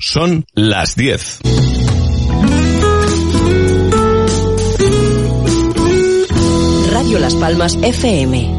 Son las 10. Radio Las Palmas FM.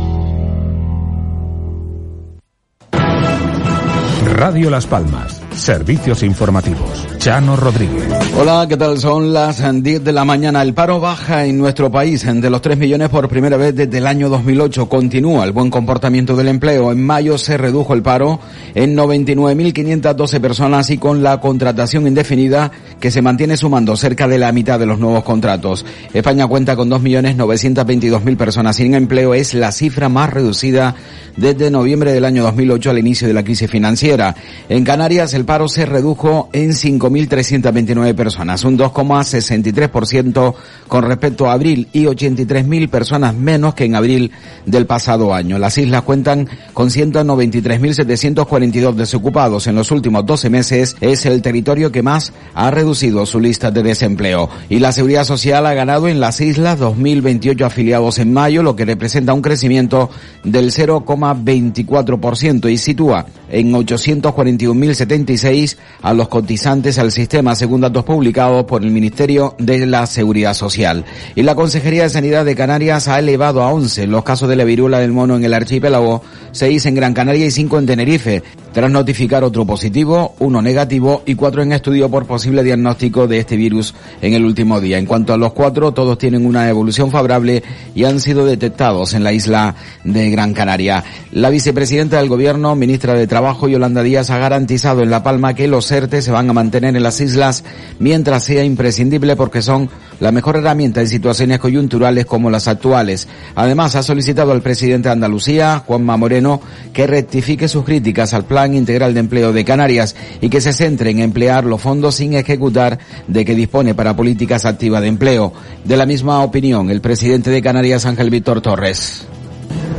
Radio Las Palmas. Servicios informativos. Chano Rodríguez. Hola, ¿qué tal? Son las 10 de la mañana. El paro baja en nuestro país de los 3 millones por primera vez desde el año 2008. Continúa el buen comportamiento del empleo. En mayo se redujo el paro en 99.512 personas y con la contratación indefinida que se mantiene sumando cerca de la mitad de los nuevos contratos. España cuenta con 2.922.000 personas sin empleo. Es la cifra más reducida desde noviembre del año 2008 al inicio de la crisis financiera. En Canarias el paro se redujo en 5.329 personas, un 2,63% con respecto a abril y 83.000 personas menos que en abril del pasado año. Las islas cuentan con 193.742 desocupados en los últimos 12 meses. Es el territorio que más ha reducido su lista de desempleo. Y la Seguridad Social ha ganado en las islas 2.028 afiliados en mayo, lo que representa un crecimiento del 0,24% y sitúa en 841.076 a los cotizantes al sistema, según datos publicados por el Ministerio de la Seguridad Social. Y la Consejería de Sanidad de Canarias ha elevado a 11 los casos de la viruela del mono en el archipiélago, 6 en Gran Canaria y 5 en Tenerife, tras notificar otro positivo, uno negativo y cuatro en estudio por posible diagnóstico de este virus en el último día. En cuanto a los cuatro, todos tienen una evolución favorable y han sido detectados en la isla de Gran Canaria. La vicepresidenta del Gobierno, ministra de Trabajo, Yolanda Díaz, ha garantizado en La Palma que los ERTE se van a mantener en las islas mientras sea imprescindible porque son la mejor herramienta en situaciones coyunturales como las actuales. Además, ha solicitado al presidente de Andalucía, Juanma Moreno, que rectifique sus críticas al Plan Integral de Empleo de Canarias y que se centre en emplear los fondos sin ejecutar de que dispone para políticas activas de empleo. De la misma opinión, el presidente de Canarias, Ángel Víctor Torres.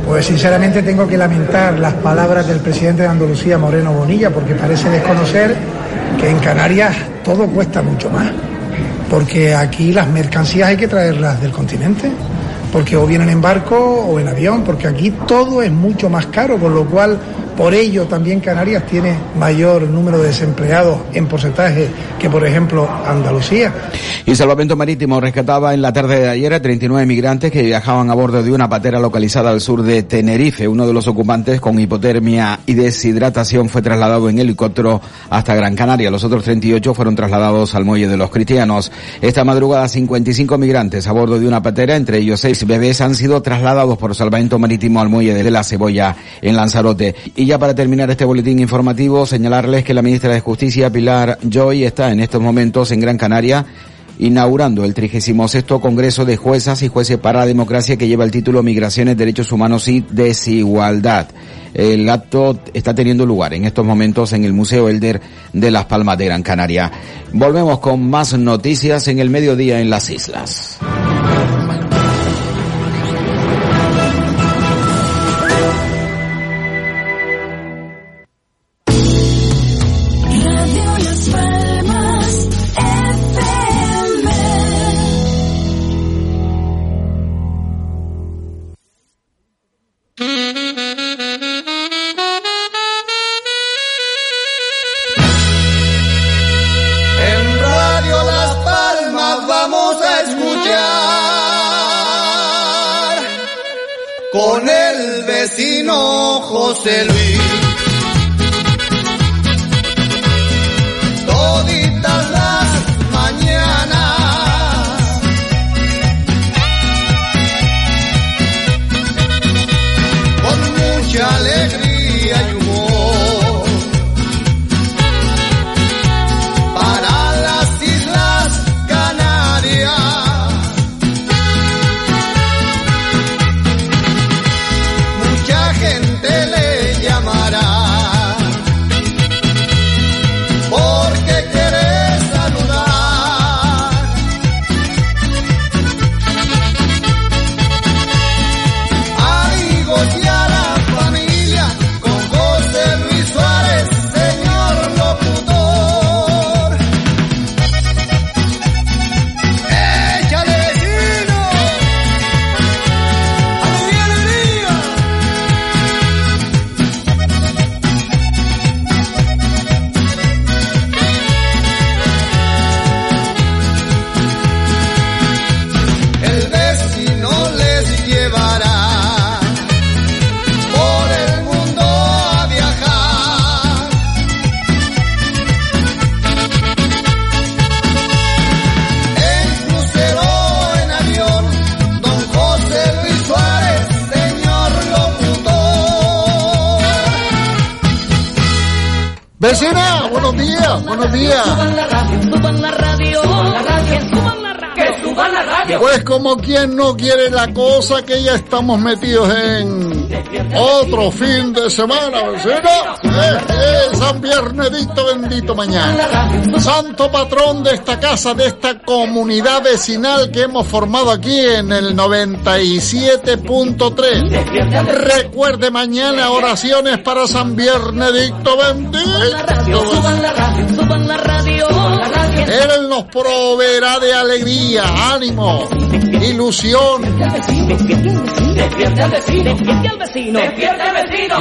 Pues sinceramente tengo que lamentar las palabras del presidente de Andalucía, Moreno Bonilla, porque parece desconocer que en Canarias todo cuesta mucho más. Porque aquí las mercancías hay que traerlas del continente, porque o vienen en barco o en avión, porque aquí todo es mucho más caro, con lo cual por ello también Canarias tiene mayor número de desempleados en porcentaje que, por ejemplo, Andalucía. Y Salvamento Marítimo rescataba en la tarde de ayer a 39 migrantes que viajaban a bordo de una patera localizada al sur de Tenerife. Uno de los ocupantes con hipotermia y deshidratación fue trasladado en helicóptero hasta Gran Canaria. Los otros 38 fueron trasladados al muelle de los cristianos. Esta madrugada 55 migrantes a bordo de una patera, entre ellos seis bebés, han sido trasladados por Salvamento Marítimo al muelle de la Cebolla en Lanzarote. Y ya para terminar este boletín informativo, señalarles que la ministra de Justicia, Pilar Joy, está en estos momentos en Gran Canaria inaugurando el 36 Congreso de Juezas y Jueces para la Democracia que lleva el título Migraciones, Derechos Humanos y Desigualdad. El acto está teniendo lugar en estos momentos en el Museo Elder de Las Palmas de Gran Canaria. Volvemos con más noticias en el mediodía en las islas. José Luis. Quien no quiere la cosa que ya estamos metidos en otro fin de semana, vecina. Eh, San Viernedito bendito mañana. Santo patrón de esta casa, de esta comunidad vecinal que hemos formado aquí en el 97.3. Recuerde mañana oraciones para San Viernedicto bendito. Él nos proveerá de alegría, ánimo, ilusión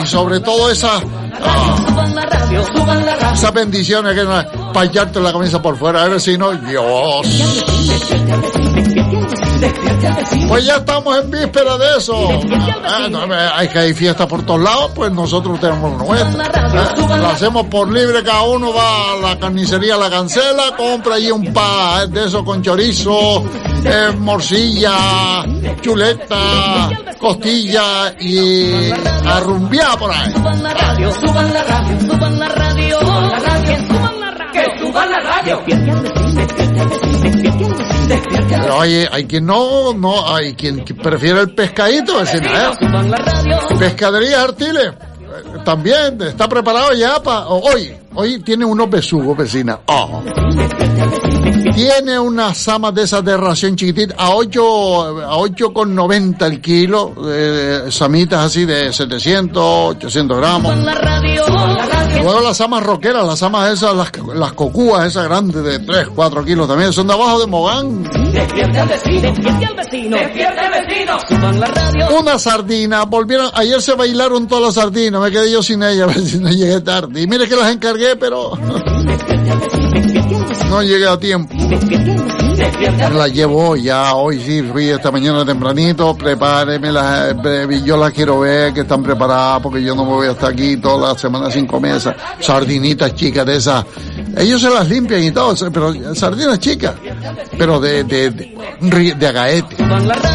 y sobre todo esas, ah, esas bendiciones que no para echarte la camisa por fuera, el vecino, Dios. Pues ya estamos en víspera de eso. Ah, no, hay que hay fiesta por todos lados, pues nosotros tenemos nuestra. Ah, Lo hacemos por libre, cada uno va a la carnicería, la cancela, compra allí un pa de eso con chorizo, eh, morcilla, chuleta, costilla y arrumbiar por ahí. Suban la radio, suban la radio, suban la radio, la radio, suban la radio. Que suban la radio. Pero hay, hay quien no, no, hay quien prefiere el pescadito, vecina, ¿eh? Pescadería Artiles, eh, también está preparado ya para hoy. Hoy tiene unos besugos, vecina. Oh. Tiene unas samas de esas de ración chiquitita a 8, a 8 con 90 el kilo, eh, samitas así de 700, 800 gramos. Luego las samas roqueras, las samas esas, las, las cocúas esas grandes de 3, 4 kilos también, son de abajo de Mogán. Despierte al vecino, despierte al vecino, despierte al vecino. Suban la radio. Una sardina, volvieron, ayer se bailaron todas las sardinas, me quedé yo sin ella, a ver si no llegué tarde. Y mire que las encargué, pero no llegué a tiempo. Me las llevo ya, hoy sí, fui esta mañana tempranito, prepáreme las, eh, yo las quiero ver que están preparadas porque yo no me voy hasta aquí toda la semana sin comer esas sardinitas chicas de esas. Ellos se las limpian y todo, pero sardinas chicas, pero de, de, de, de agaete. La la la.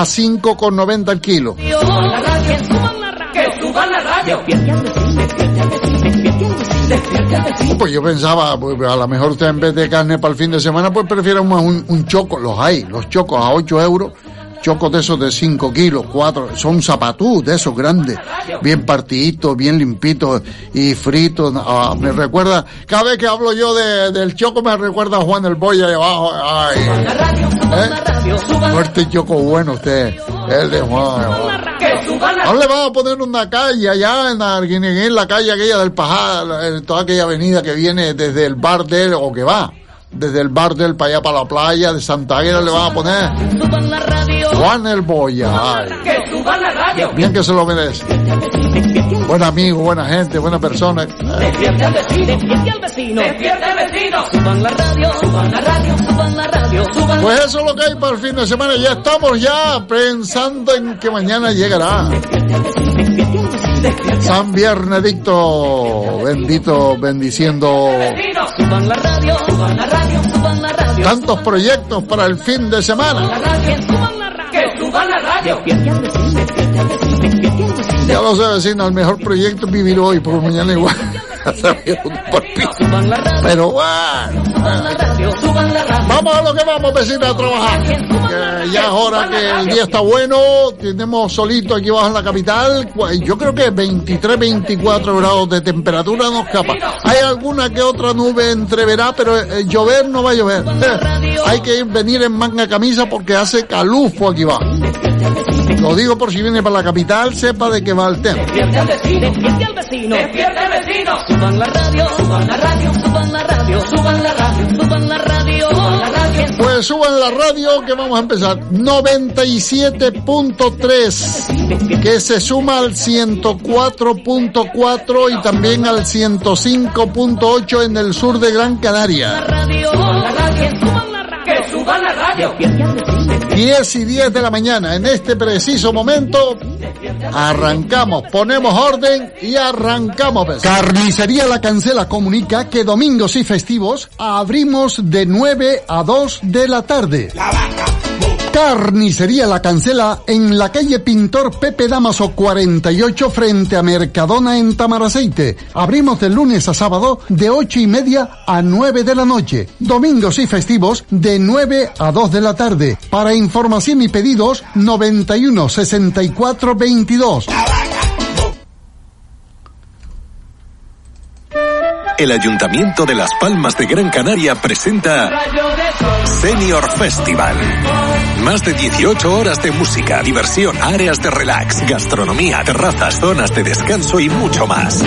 A 5,90 el kilo. La la. Que suban la radio. Pues yo pensaba, pues, a lo mejor usted en vez de carne para el fin de semana, pues prefiere más un, un choco. Los hay, los chocos a 8 euros. Chocos de esos de 5 kilos, 4, son zapatú de esos grandes, bien partiditos, bien limpitos y fritos. Ah, me recuerda, cada vez que hablo yo de, del choco me recuerda a Juan el Boy ahí abajo. Ay, La la la fuerte choco bueno usted, el de Juan. la Ahora le vamos a poner una calle allá en en la calle aquella del Pajá, en toda aquella avenida que viene desde el bar del, o que va, desde el bar del para allá para la playa de Santa Águeda le van a poner. Juan el Boya. Ay, bien que se lo merece. Buen amigo, buena gente, buena persona. Despierte al vecino, despierte al vecino, despierte al vecino. Suban la radio, suban la radio, suban la radio, suban la Pues eso es lo que hay para el fin de semana. Ya estamos ya pensando en que mañana llegará. San Viernedicto, bendito, bendiciendo. Tantos proyectos para el fin de semana. Ya lo sé, vecino, el mejor proyecto es vivir hoy, por mañana igual. Pero bueno, vamos a lo que vamos, vecino, a trabajar. Ya es hora que el día está bueno, tenemos solito aquí abajo en la capital, yo creo que 23, 24 grados de temperatura nos escapa. Hay alguna que otra nube entreverá, pero eh, llover no va a llover. Hay que ir- venir en manga camisa porque hace calufo aquí abajo. Lo digo por si viene para la capital, sepa de qué va el tema. Despierte al vecino, despierte al vecino, despierte al vecino. Suban la radio, suban la radio, suban la radio, suban la radio, suban la radio, suban la radio. Pues suban la radio que vamos a empezar. 97.3 que se suma al 104.4 y también al 105.8 en el sur de Gran Canaria. suban la radio, suban la radio. Que suban la radio. 10 y 10 de la mañana. En este preciso momento arrancamos, ponemos orden y arrancamos. Carnicería La Cancela comunica que domingos y festivos abrimos de 9 a 2 de la tarde. Carnicería La Cancela en la calle Pintor Pepe Damaso 48 frente a Mercadona en Tamaraceite. Abrimos de lunes a sábado de 8 y media a 9 de la noche. Domingos y festivos de 9 a 2 de la tarde. Para información y pedidos 91 64 22. El Ayuntamiento de Las Palmas de Gran Canaria presenta Senior Festival. Más de 18 horas de música, diversión, áreas de relax, gastronomía, terrazas, zonas de descanso y mucho más.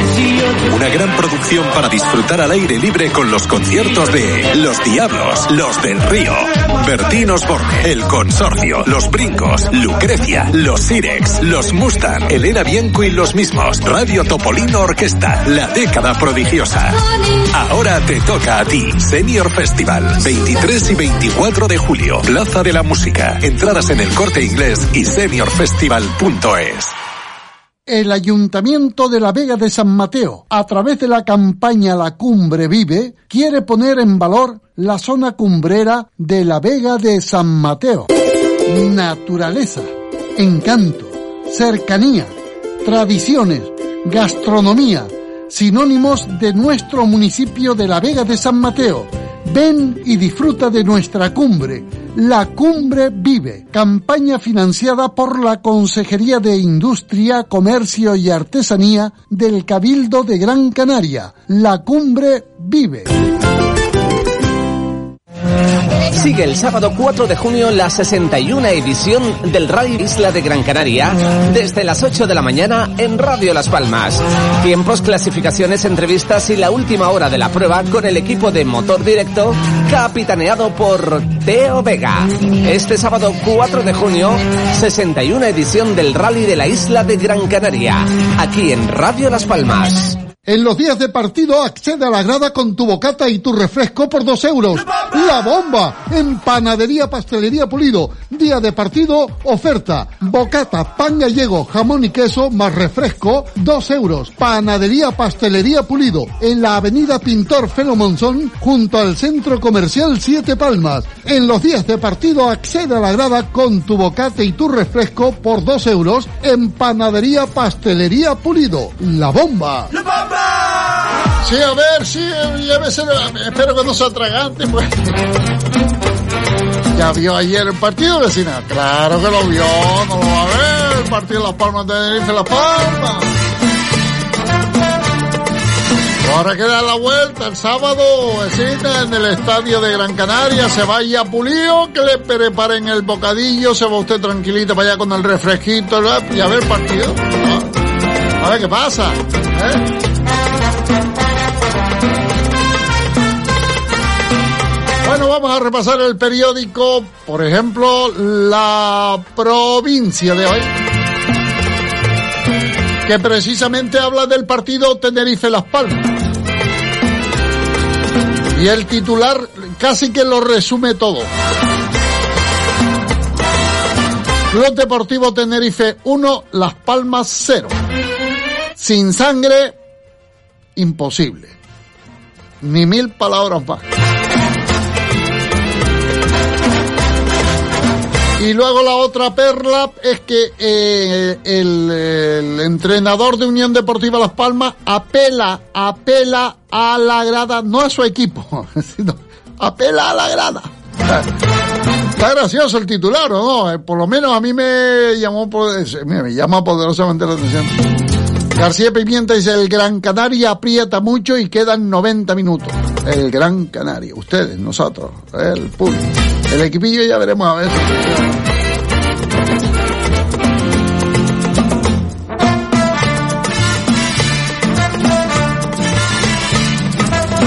Una gran producción para disfrutar al aire libre con los conciertos de Los Diablos, Los del Río, Bertín Osborne, El Consorcio, Los Brincos, Lucrecia, Los Sirex, Los Mustang, Elena Bianco y los mismos, Radio Topolino Orquesta, La Década Prodigiosa. Ahora te toca a ti, Senior Festival, 23 y 24 de julio, Plaza de la Música. Entradas en el corte inglés y seniorfestival.es. El Ayuntamiento de la Vega de San Mateo, a través de la campaña La Cumbre Vive, quiere poner en valor la zona cumbrera de la Vega de San Mateo. Naturaleza, encanto, cercanía, tradiciones, gastronomía, sinónimos de nuestro municipio de la Vega de San Mateo. Ven y disfruta de nuestra cumbre. La Cumbre Vive, campaña financiada por la Consejería de Industria, Comercio y Artesanía del Cabildo de Gran Canaria. La Cumbre Vive. Sigue el sábado 4 de junio la 61 edición del Rally Isla de Gran Canaria desde las 8 de la mañana en Radio Las Palmas. Tiempos, clasificaciones, entrevistas y la última hora de la prueba con el equipo de motor directo capitaneado por Teo Vega. Este sábado 4 de junio, 61 edición del Rally de la Isla de Gran Canaria, aquí en Radio Las Palmas. En los días de partido accede a la grada con tu bocata y tu refresco por dos euros. ¡La bomba! En Panadería Pastelería Pulido. Día de partido, oferta. Bocata, pan gallego, jamón y queso más refresco, dos euros. Panadería Pastelería Pulido. En la avenida Pintor Felo Monzón, junto al Centro Comercial Siete Palmas. En los días de partido accede a la grada con tu bocata y tu refresco por dos euros en Panadería Pastelería Pulido. ¡La bomba! Sí, a ver, sí, lléveselo. Espero que no sea tragante, pues. ¿Ya vio ayer el partido, vecina? Claro que lo vio, no lo va a ver. El partido de Las Palmas de Tenerife, Las Palmas. Ahora queda la vuelta el sábado, vecina, en el estadio de Gran Canaria. Se vaya Pulido, que le preparen el bocadillo. Se va usted tranquilito para allá con el refresquito y a ver el partido. A ver qué pasa. ¿eh? Bueno, vamos a repasar el periódico, por ejemplo, La Provincia de hoy, que precisamente habla del partido Tenerife-Las Palmas. Y el titular casi que lo resume todo. Club Deportivo Tenerife 1, Las Palmas 0. Sin sangre, imposible. Ni mil palabras más. Y luego la otra perla es que eh, el, entrenador de Unión Deportiva Las Palmas apela, apela a la grada, no a su equipo, sino apela a la grada. Está gracioso el titular, ¿o no? Por lo menos a mí me llamó, me llama poderosamente la atención. García Pimienta dice, el Gran Canaria aprieta mucho y quedan 90 minutos. El Gran Canaria, ustedes, nosotros, el público. El equipillo ya veremos a ver.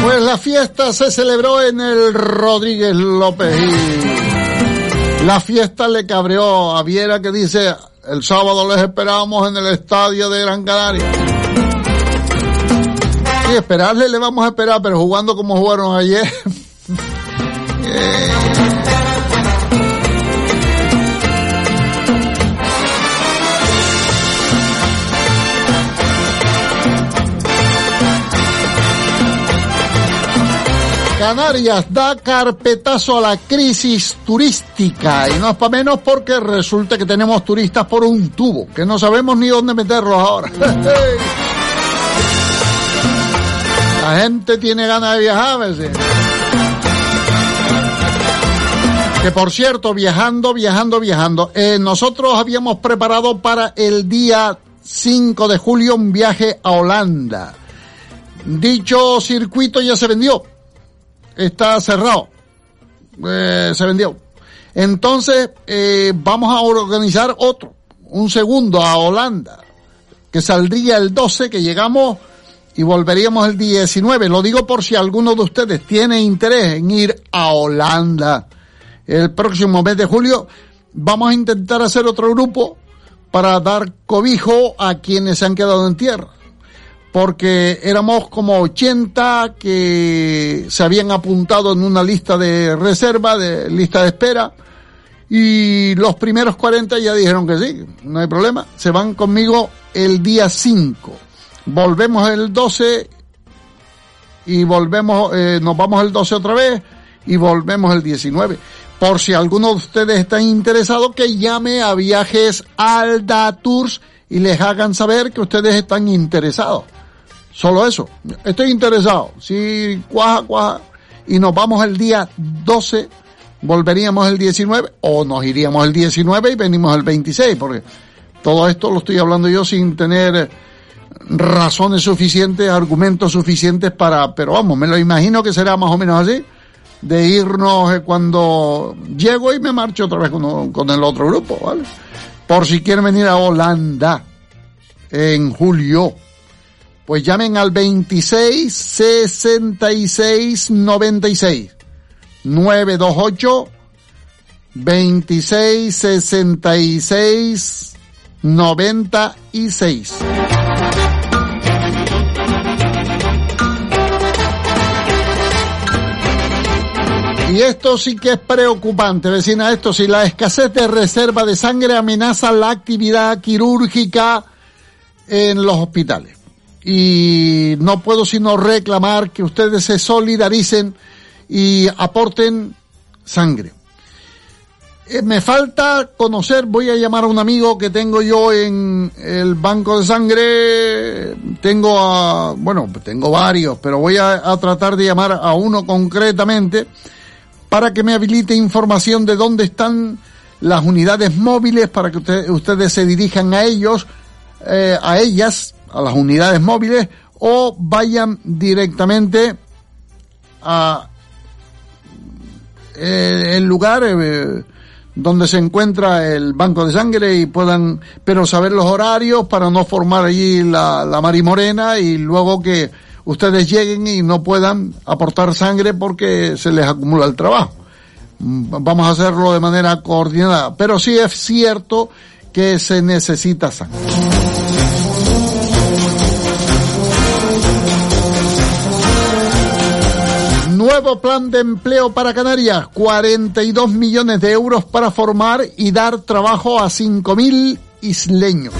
Pues la fiesta se celebró en el Rodríguez López y la fiesta le cabreó a Viera que dice el sábado les esperábamos en el estadio de Gran Canaria. Sí, esperarle le vamos a esperar, pero jugando como jugaron ayer. eh... Canarias da carpetazo a la crisis turística y no es para menos porque resulta que tenemos turistas por un tubo, que no sabemos ni dónde meterlos ahora. La gente tiene ganas de viajar a veces. Que por cierto, viajando, viajando, viajando, eh, nosotros habíamos preparado para el día 5 de julio un viaje a Holanda. Dicho circuito ya se vendió está cerrado. Eh, se vendió. Entonces, eh, vamos a organizar otro, un segundo a Holanda, que saldría el 12, que llegamos y volveríamos el 19. Lo digo por si alguno de ustedes tiene interés en ir a Holanda el próximo mes de julio. Vamos a intentar hacer otro grupo para dar cobijo a quienes se han quedado en tierra porque éramos como 80 que se habían apuntado en una lista de reserva, de lista de espera, y los primeros 40 ya dijeron que sí, no hay problema, se van conmigo el día 5. Volvemos el 12 y volvemos, eh, nos vamos el 12 otra vez y volvemos el 19. Por si alguno de ustedes está interesado, que llame a Viajes Alda Tours y les hagan saber que ustedes están interesados. Solo eso. Estoy interesado. Si cuaja, cuaja. Y nos vamos el día 12, volveríamos el 19 o nos iríamos el 19 y venimos el 26, porque todo esto lo estoy hablando yo sin tener razones suficientes, argumentos suficientes para, pero vamos, me lo imagino que será más o menos así, de irnos eh, cuando llego y me marcho otra vez con, con el otro grupo, ¿vale? Por si quieren venir a Holanda en julio pues llamen al 26 66 96 928 26 66 96 Y esto sí que es preocupante, vecina, esto si la escasez de reserva de sangre amenaza la actividad quirúrgica en los hospitales y no puedo sino reclamar que ustedes se solidaricen y aporten sangre. Eh, me falta conocer, voy a llamar a un amigo que tengo yo en el banco de sangre, tengo a, bueno, tengo varios, pero voy a, tratar de llamar a uno concretamente para que me habilite información de dónde están las unidades móviles para que ustedes se dirijan a ellos, eh, a ellas, a las unidades móviles o vayan directamente a eh, el lugar eh, donde se encuentra el banco de sangre y puedan, pero saber los horarios para no formar allí la, la marimorena y luego que ustedes lleguen y no puedan aportar sangre porque se les acumula el trabajo. Mm, vamos a hacerlo de manera coordinada, pero sí es cierto que se necesita sangre. Nuevo plan de empleo para Canarias, 42 millones de euros para formar y dar trabajo a 5.000 isleños.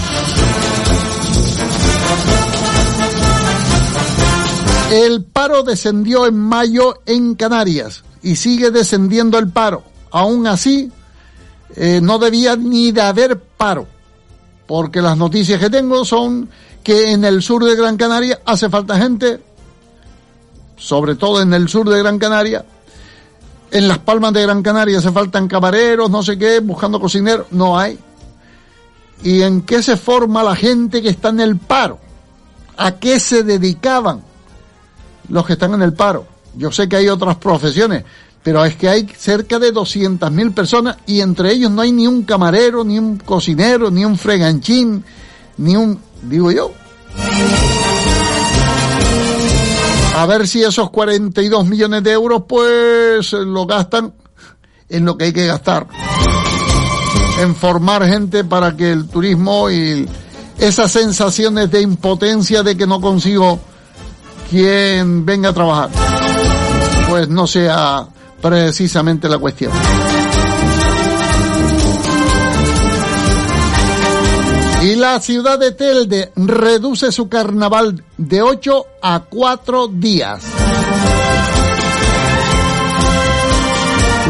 El paro descendió en mayo en Canarias y sigue descendiendo el paro. Aún así, eh, no debía ni de haber paro, porque las noticias que tengo son que en el sur de Gran Canaria hace falta gente sobre todo en el sur de Gran Canaria. En las palmas de Gran Canaria se faltan camareros, no sé qué, buscando cocineros, no hay. ¿Y en qué se forma la gente que está en el paro? ¿A qué se dedicaban los que están en el paro? Yo sé que hay otras profesiones, pero es que hay cerca de 200.000 personas y entre ellos no hay ni un camarero, ni un cocinero, ni un freganchín, ni un, digo yo. A ver si esos 42 millones de euros pues lo gastan en lo que hay que gastar. En formar gente para que el turismo y esas sensaciones de impotencia de que no consigo quien venga a trabajar, pues no sea precisamente la cuestión. Y la ciudad de Telde reduce su carnaval de 8 a 4 días.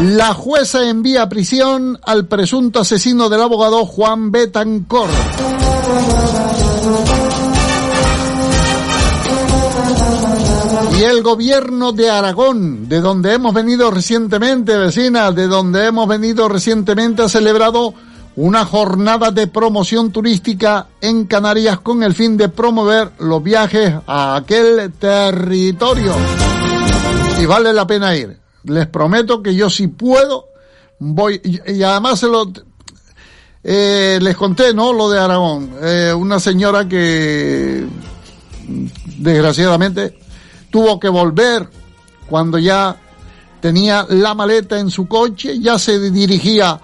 La jueza envía prisión al presunto asesino del abogado Juan Betancor. Y el gobierno de Aragón, de donde hemos venido recientemente, vecina, de donde hemos venido recientemente, ha celebrado una jornada de promoción turística en Canarias con el fin de promover los viajes a aquel territorio. Y vale la pena ir. Les prometo que yo si puedo voy y, además se lo eh, les conté, ¿no? Lo de Aragón. Eh, una señora que desgraciadamente tuvo que volver cuando ya tenía la maleta en su coche, ya se dirigía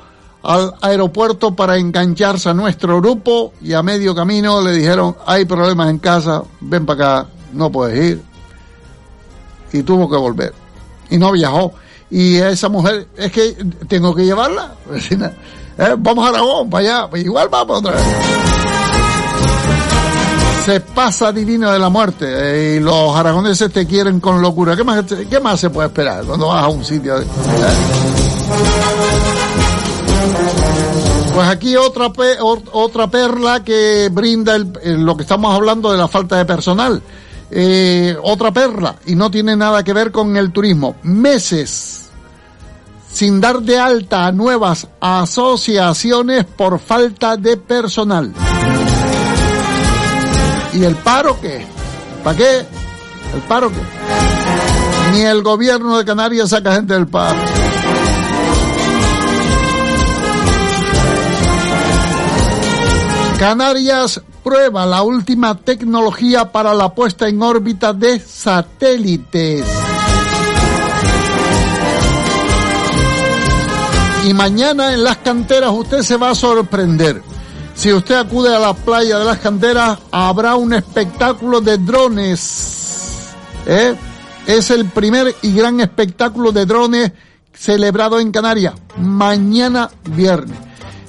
al aeropuerto para engancharse a nuestro grupo y a medio camino le dijeron, hay problemas en casa, ven para acá, no puedes ir. Y tuvo que volver. Y no viajó. Y esa mujer, es que tengo que llevarla. ¿Eh? Vamos a Aragón, para allá. Igual vamos otra vez. Se pasa divino de la muerte y los aragoneses te quieren con locura. ¿Qué más, qué más se puede esperar cuando vas a un sitio? Pues aquí otra, otra perla que brinda lo que estamos hablando de la falta de personal. Eh, otra perla, y no tiene nada que ver con el turismo. Meses sin dar de alta a nuevas asociaciones por falta de personal. ¿Y el paro qué? ¿Para qué? ¿El paro qué? Ni el gobierno de Canarias saca gente del paro. Canarias prueba la última tecnología para la puesta en órbita de satélites. Y mañana en las canteras usted se va a sorprender. Si usted acude a la playa de las canteras, habrá un espectáculo de drones. ¿eh? Es el primer y gran espectáculo de drones celebrado en Canarias, mañana viernes.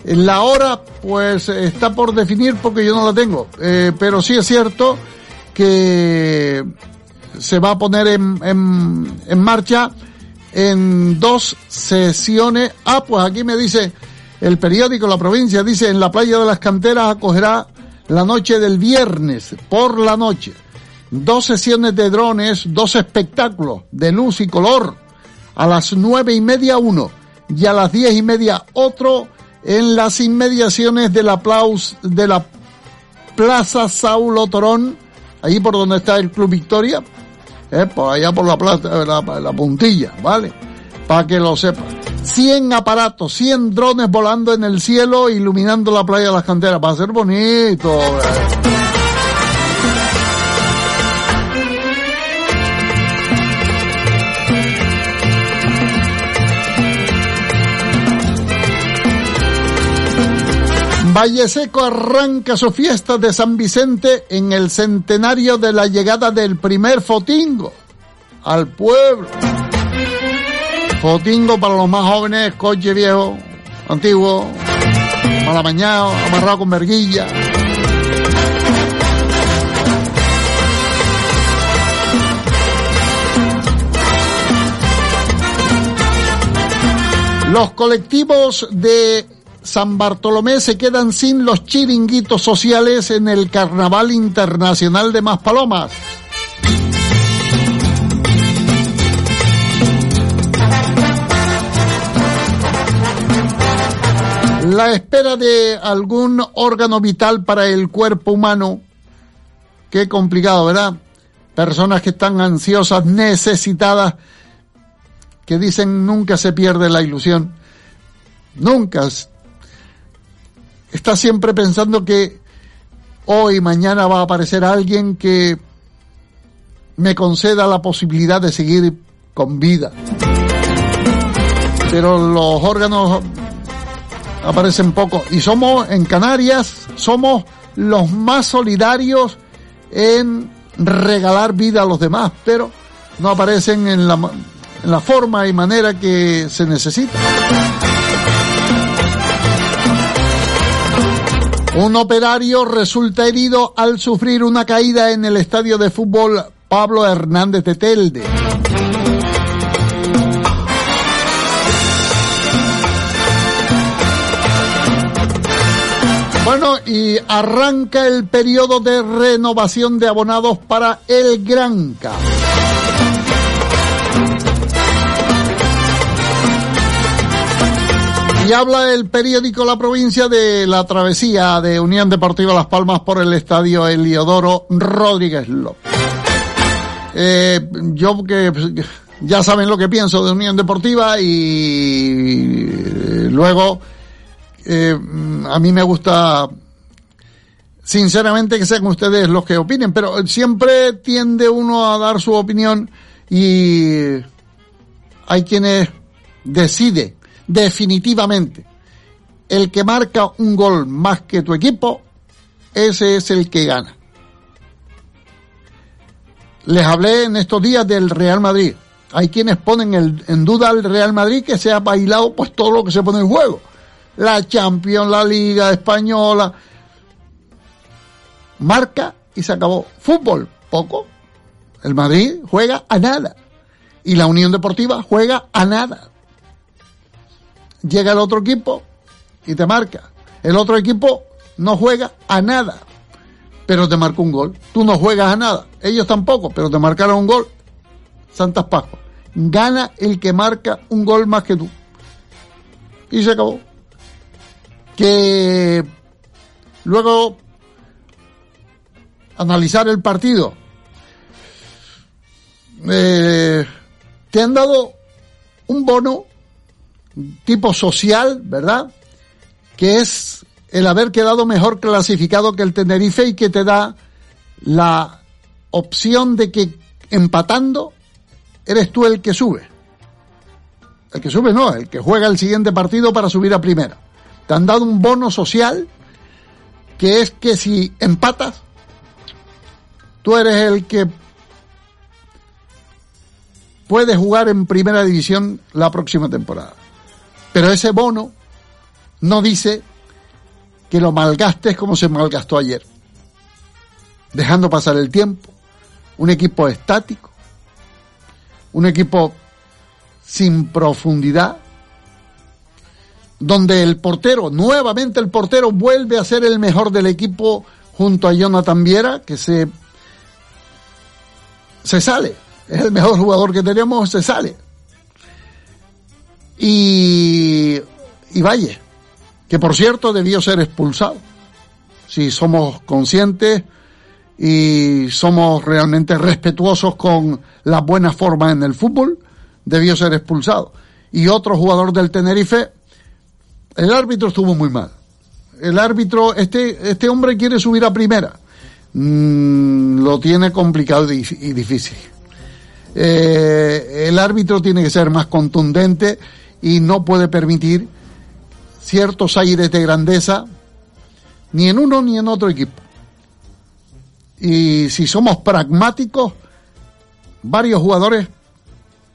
La hora, pues, está por definir porque yo no la tengo. Eh, pero sí es cierto que se va a poner en, en, en marcha en dos sesiones. Ah, pues aquí me dice el periódico La Provincia, dice, en la playa de las canteras acogerá la noche del viernes, por la noche. Dos sesiones de drones, dos espectáculos de luz y color. A las nueve y media uno y a las diez y media otro en las inmediaciones del aplauso de la Plaza Saulo Torón, ahí por donde está el Club Victoria, eh, por allá por la, plaza, la, la puntilla, ¿vale? Para que lo sepan. 100 aparatos, 100 drones volando en el cielo, iluminando la playa de las canteras. Va a ser bonito. Eh. Valle Seco arranca su fiesta de San Vicente en el centenario de la llegada del primer fotingo al pueblo. Fotingo para los más jóvenes, coche viejo, antiguo, malamañado, amarrado con verguilla. Los colectivos de San Bartolomé se quedan sin los chiringuitos sociales en el Carnaval Internacional de Maspalomas. La espera de algún órgano vital para el cuerpo humano, qué complicado, ¿verdad? Personas que están ansiosas, necesitadas, que dicen nunca se pierde la ilusión. Nunca está siempre pensando que hoy, mañana va a aparecer alguien que me conceda la posibilidad de seguir con vida. Pero los órganos aparecen poco. Y somos, en Canarias, somos los más solidarios en regalar vida a los demás, pero no aparecen en la, en la forma y manera que se necesita. Un operario resulta herido al sufrir una caída en el estadio de fútbol Pablo Hernández de Telde. Bueno, y arranca el periodo de renovación de abonados para el Granca. Y habla el periódico La Provincia de la travesía de Unión Deportiva Las Palmas por el estadio Eliodoro Rodríguez López. Eh, yo que ya saben lo que pienso de Unión Deportiva y eh, luego eh, a mí me gusta sinceramente que sean ustedes los que opinen, pero siempre tiende uno a dar su opinión y hay quienes decide definitivamente el que marca un gol más que tu equipo, ese es el que gana. Les hablé en estos días del Real Madrid. Hay quienes ponen en duda al Real Madrid que se ha bailado pues todo lo que se pone en juego. La Champions, la Liga Española. Marca y se acabó. Fútbol, poco. El Madrid juega a nada. Y la Unión Deportiva juega a nada llega el otro equipo y te marca. El otro equipo no juega a nada, pero te marca un gol. Tú no juegas a nada, ellos tampoco, pero te marcaron un gol. Santas Pascuas. Gana el que marca un gol más que tú. Y se acabó. Que luego analizar el partido. Eh, te han dado un bono tipo social, ¿verdad? Que es el haber quedado mejor clasificado que el Tenerife y que te da la opción de que empatando eres tú el que sube. El que sube no, el que juega el siguiente partido para subir a primera. Te han dado un bono social que es que si empatas, tú eres el que puede jugar en primera división la próxima temporada. Pero ese bono no dice que lo malgastes como se malgastó ayer, dejando pasar el tiempo, un equipo estático, un equipo sin profundidad, donde el portero, nuevamente el portero vuelve a ser el mejor del equipo junto a Jonathan Viera, que se, se sale, es el mejor jugador que tenemos, se sale y, y Valle, que por cierto debió ser expulsado. Si somos conscientes y somos realmente respetuosos con las buenas formas en el fútbol, debió ser expulsado. Y otro jugador del Tenerife, el árbitro estuvo muy mal. El árbitro, este, este hombre quiere subir a primera. Mm, lo tiene complicado y, difícil. Eh, el árbitro tiene que ser más contundente y no puede permitir ciertos aires de grandeza ni en uno ni en otro equipo. Y si somos pragmáticos, varios jugadores,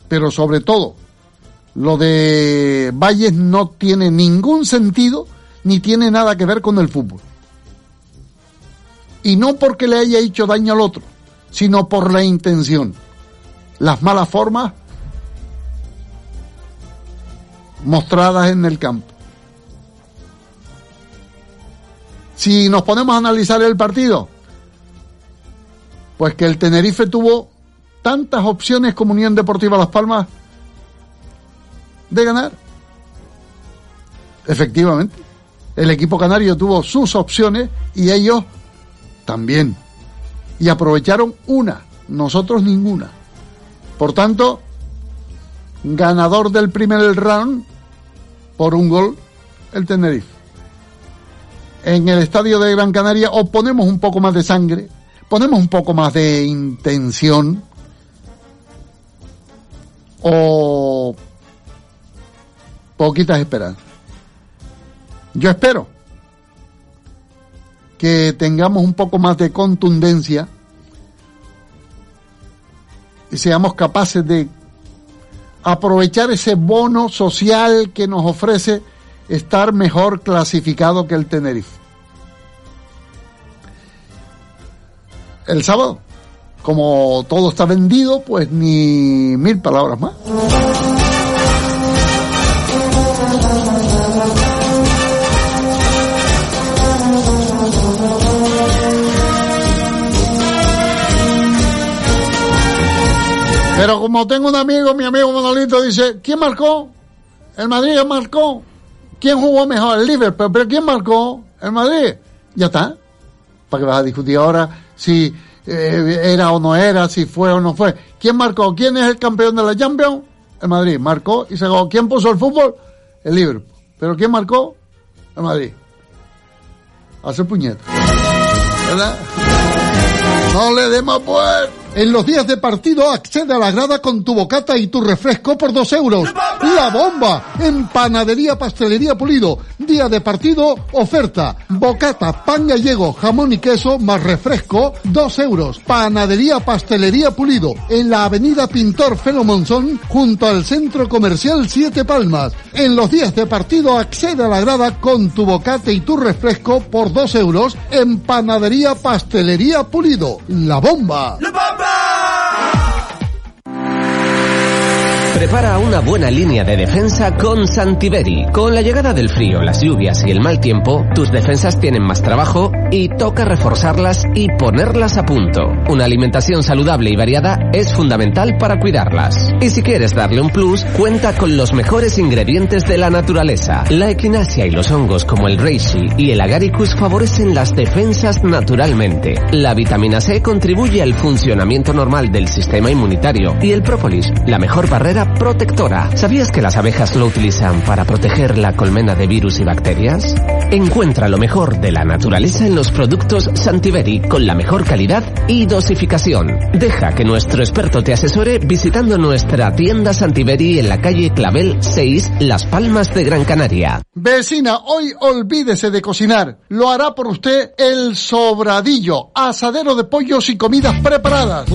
pero sobre todo lo de Valles no tiene ningún sentido ni tiene nada que ver con el fútbol. Y no porque le haya hecho daño al otro, sino por la intención. Las malas formas mostradas en el campo. Si nos ponemos a analizar el partido, pues que el Tenerife tuvo tantas opciones como Unión Deportiva Las Palmas de ganar. Efectivamente, el equipo canario tuvo sus opciones y ellos también. Y aprovecharon una, nosotros ninguna. Por tanto, ganador del primer round por un gol el Tenerife. En el estadio de Gran Canaria o ponemos un poco más de sangre, ponemos un poco más de intención o poquitas esperanzas. Yo espero que tengamos un poco más de contundencia y seamos capaces de aprovechar ese bono social que nos ofrece estar mejor clasificado que el Tenerife. El sábado, como todo está vendido, pues ni mil palabras más. Pero como tengo un amigo, mi amigo Manolito dice, ¿quién marcó? El Madrid marcó. ¿Quién jugó mejor? El Liverpool. ¿Pero quién marcó? El Madrid. Ya está. ¿Para qué vas a discutir ahora si eh, era o no era, si fue o no fue? ¿Quién marcó? ¿Quién es el campeón de la Champions? El Madrid. Marcó y se ganó. ¿Quién puso el fútbol? El Liverpool. ¿Pero quién marcó? El Madrid. Hace puñeta. ¿Verdad? No le demos pues. En los días de partido accede a la grada con tu bocata y tu refresco por dos euros. ¡La bomba! En Panadería Pastelería Pulido. Día de partido, oferta. Bocata, pan gallego, jamón y queso más refresco, dos euros. Panadería Pastelería Pulido. En la avenida Pintor Felo Monzón, junto al Centro Comercial Siete Palmas. En los días de partido accede a la grada con tu bocata y tu refresco por dos euros en Panadería Pastelería Pulido. ¡La bomba! Prepara una buena línea de defensa con Santiberi. Con la llegada del frío, las lluvias y el mal tiempo, tus defensas tienen más trabajo y toca reforzarlas y ponerlas a punto. Una alimentación saludable y variada es fundamental para cuidarlas. Y si quieres darle un plus, cuenta con los mejores ingredientes de la naturaleza. La equinacia y los hongos como el reishi y el agaricus favorecen las defensas naturalmente. La vitamina C contribuye al funcionamiento normal del sistema inmunitario y el própolis, la mejor barrera protectora. ¿Sabías que las abejas lo utilizan para proteger la colmena de virus y bacterias? Encuentra lo mejor de la naturaleza en los productos Santiberi con la mejor calidad y dosificación. Deja que nuestro experto te asesore visitando nuestra tienda Santiberi en la calle Clavel 6, Las Palmas de Gran Canaria. Vecina, hoy olvídese de cocinar. Lo hará por usted el sobradillo, asadero de pollos y comidas preparadas.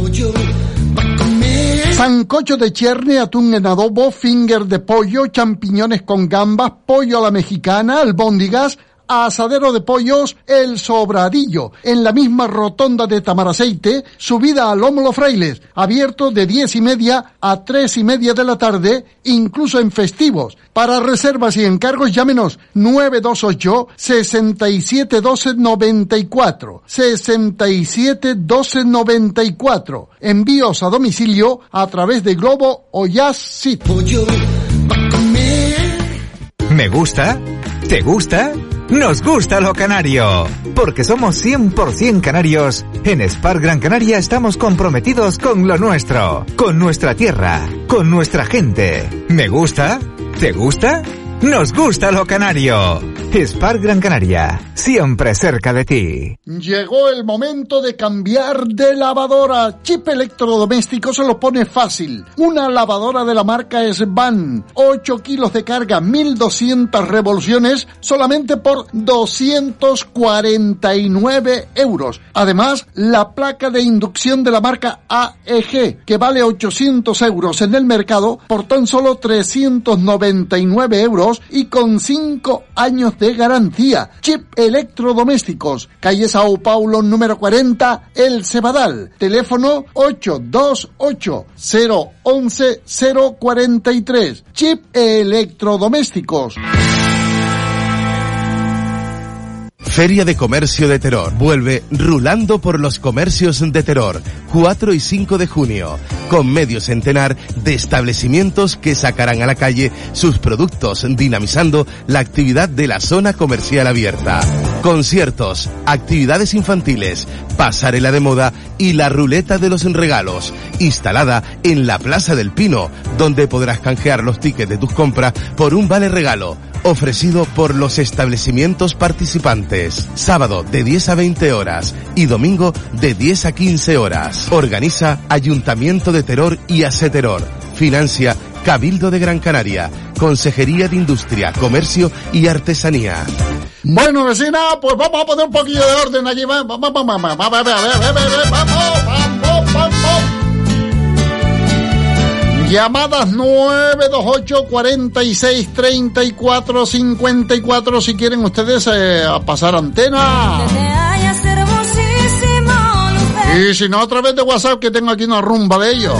Sancocho de cherne, atún en adobo, finger de pollo, champiñones con gambas, pollo a la mexicana, albóndigas, asadero de pollos El Sobradillo, en la misma rotonda de Tamaraceite, subida a Lómulo Frailes, abierto de diez y media a tres y media de la tarde, incluso en festivos. Para reservas y encargos llámenos 928 67 12 94 67 12 94. Envíos a domicilio a través de Globo o Jazz City. ¿Me gusta? ¿Te gusta? Nos gusta lo canario, porque somos 100% canarios. En Spar Gran Canaria estamos comprometidos con lo nuestro, con nuestra tierra, con nuestra gente. ¿Me gusta? ¿Te gusta? Nos gusta lo canario. Spar Gran Canaria, siempre cerca de ti. Llegó el momento de cambiar de lavadora. Chip electrodoméstico se lo pone fácil. Una lavadora de la marca Svan. 8 kilos de carga, 1200 revoluciones, solamente por 249 euros. Además, la placa de inducción de la marca AEG, que vale 800 euros en el mercado por tan solo 399 euros y con 5 años de garantía. Chip electrodomésticos, calle Sao Paulo número 40, El Cebadal. Teléfono 828 011 043. Chip electrodomésticos. Feria de Comercio de Terror. Vuelve rulando por los comercios de Terror. 4 y 5 de junio. Con medio centenar de establecimientos que sacarán a la calle sus productos, dinamizando la actividad de la zona comercial abierta. Conciertos, actividades infantiles, pasarela de moda y la ruleta de los regalos. Instalada en la Plaza del Pino, donde podrás canjear los tickets de tus compras por un vale regalo ofrecido por los establecimientos participantes. Sábado de 10 a 20 horas y domingo de 10 a 15 horas. Organiza Ayuntamiento de Terror y Terror. Financia Cabildo de Gran Canaria. Consejería de Industria, Comercio y Artesanía. Bueno, vecina, pues vamos a poner un poquillo de orden allí. Vamos, vamos, vamos, vamos, vamos, vamos, vamos, Llamadas 928 46 34 54 si quieren ustedes eh, a pasar antena. Y si no, a través de WhatsApp que tengo aquí una rumba de ellos.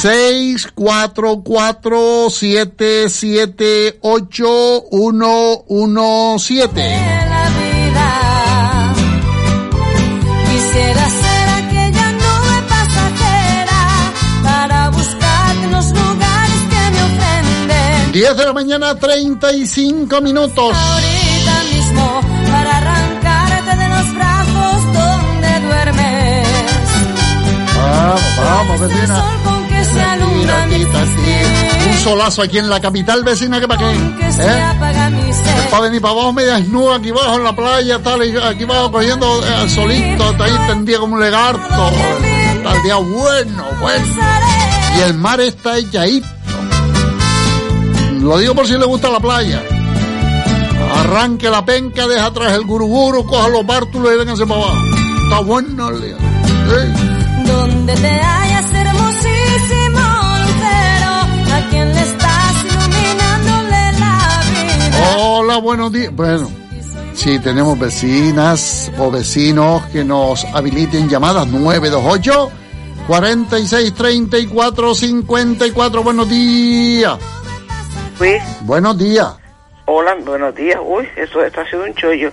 6 4 4 7 7 8 1 1 7 Quisiera 10 de la mañana, 35 minutos. Ahorita mismo para arrancarte de los brazos donde duermes. Vamos, vamos, vecina. alumbra mi Un solazo aquí en la capital vecina que para qué. ¿Eh? Para venir para abajo media desnuda aquí abajo en la playa, tal, y aquí abajo cogiendo eh, solito, está ahí tendida como un legarto. Está el día bueno, bueno. Y el mar está echadito. Lo digo por si le gusta la playa. Arranque la penca, deja atrás el guruguru, coja los bártulos y vénganse para abajo. Está bueno el día. Sí. Donde te hallas hermosísimo lucero, a quien le estás iluminándole la vida. Hola, buenos días. Bueno, si tenemos vecinas o vecinos que nos habiliten llamadas 928 46 34 54. Buenos días. Uy, Buenos días. hola, buenos días. Uy, eso está haciendo un chollo.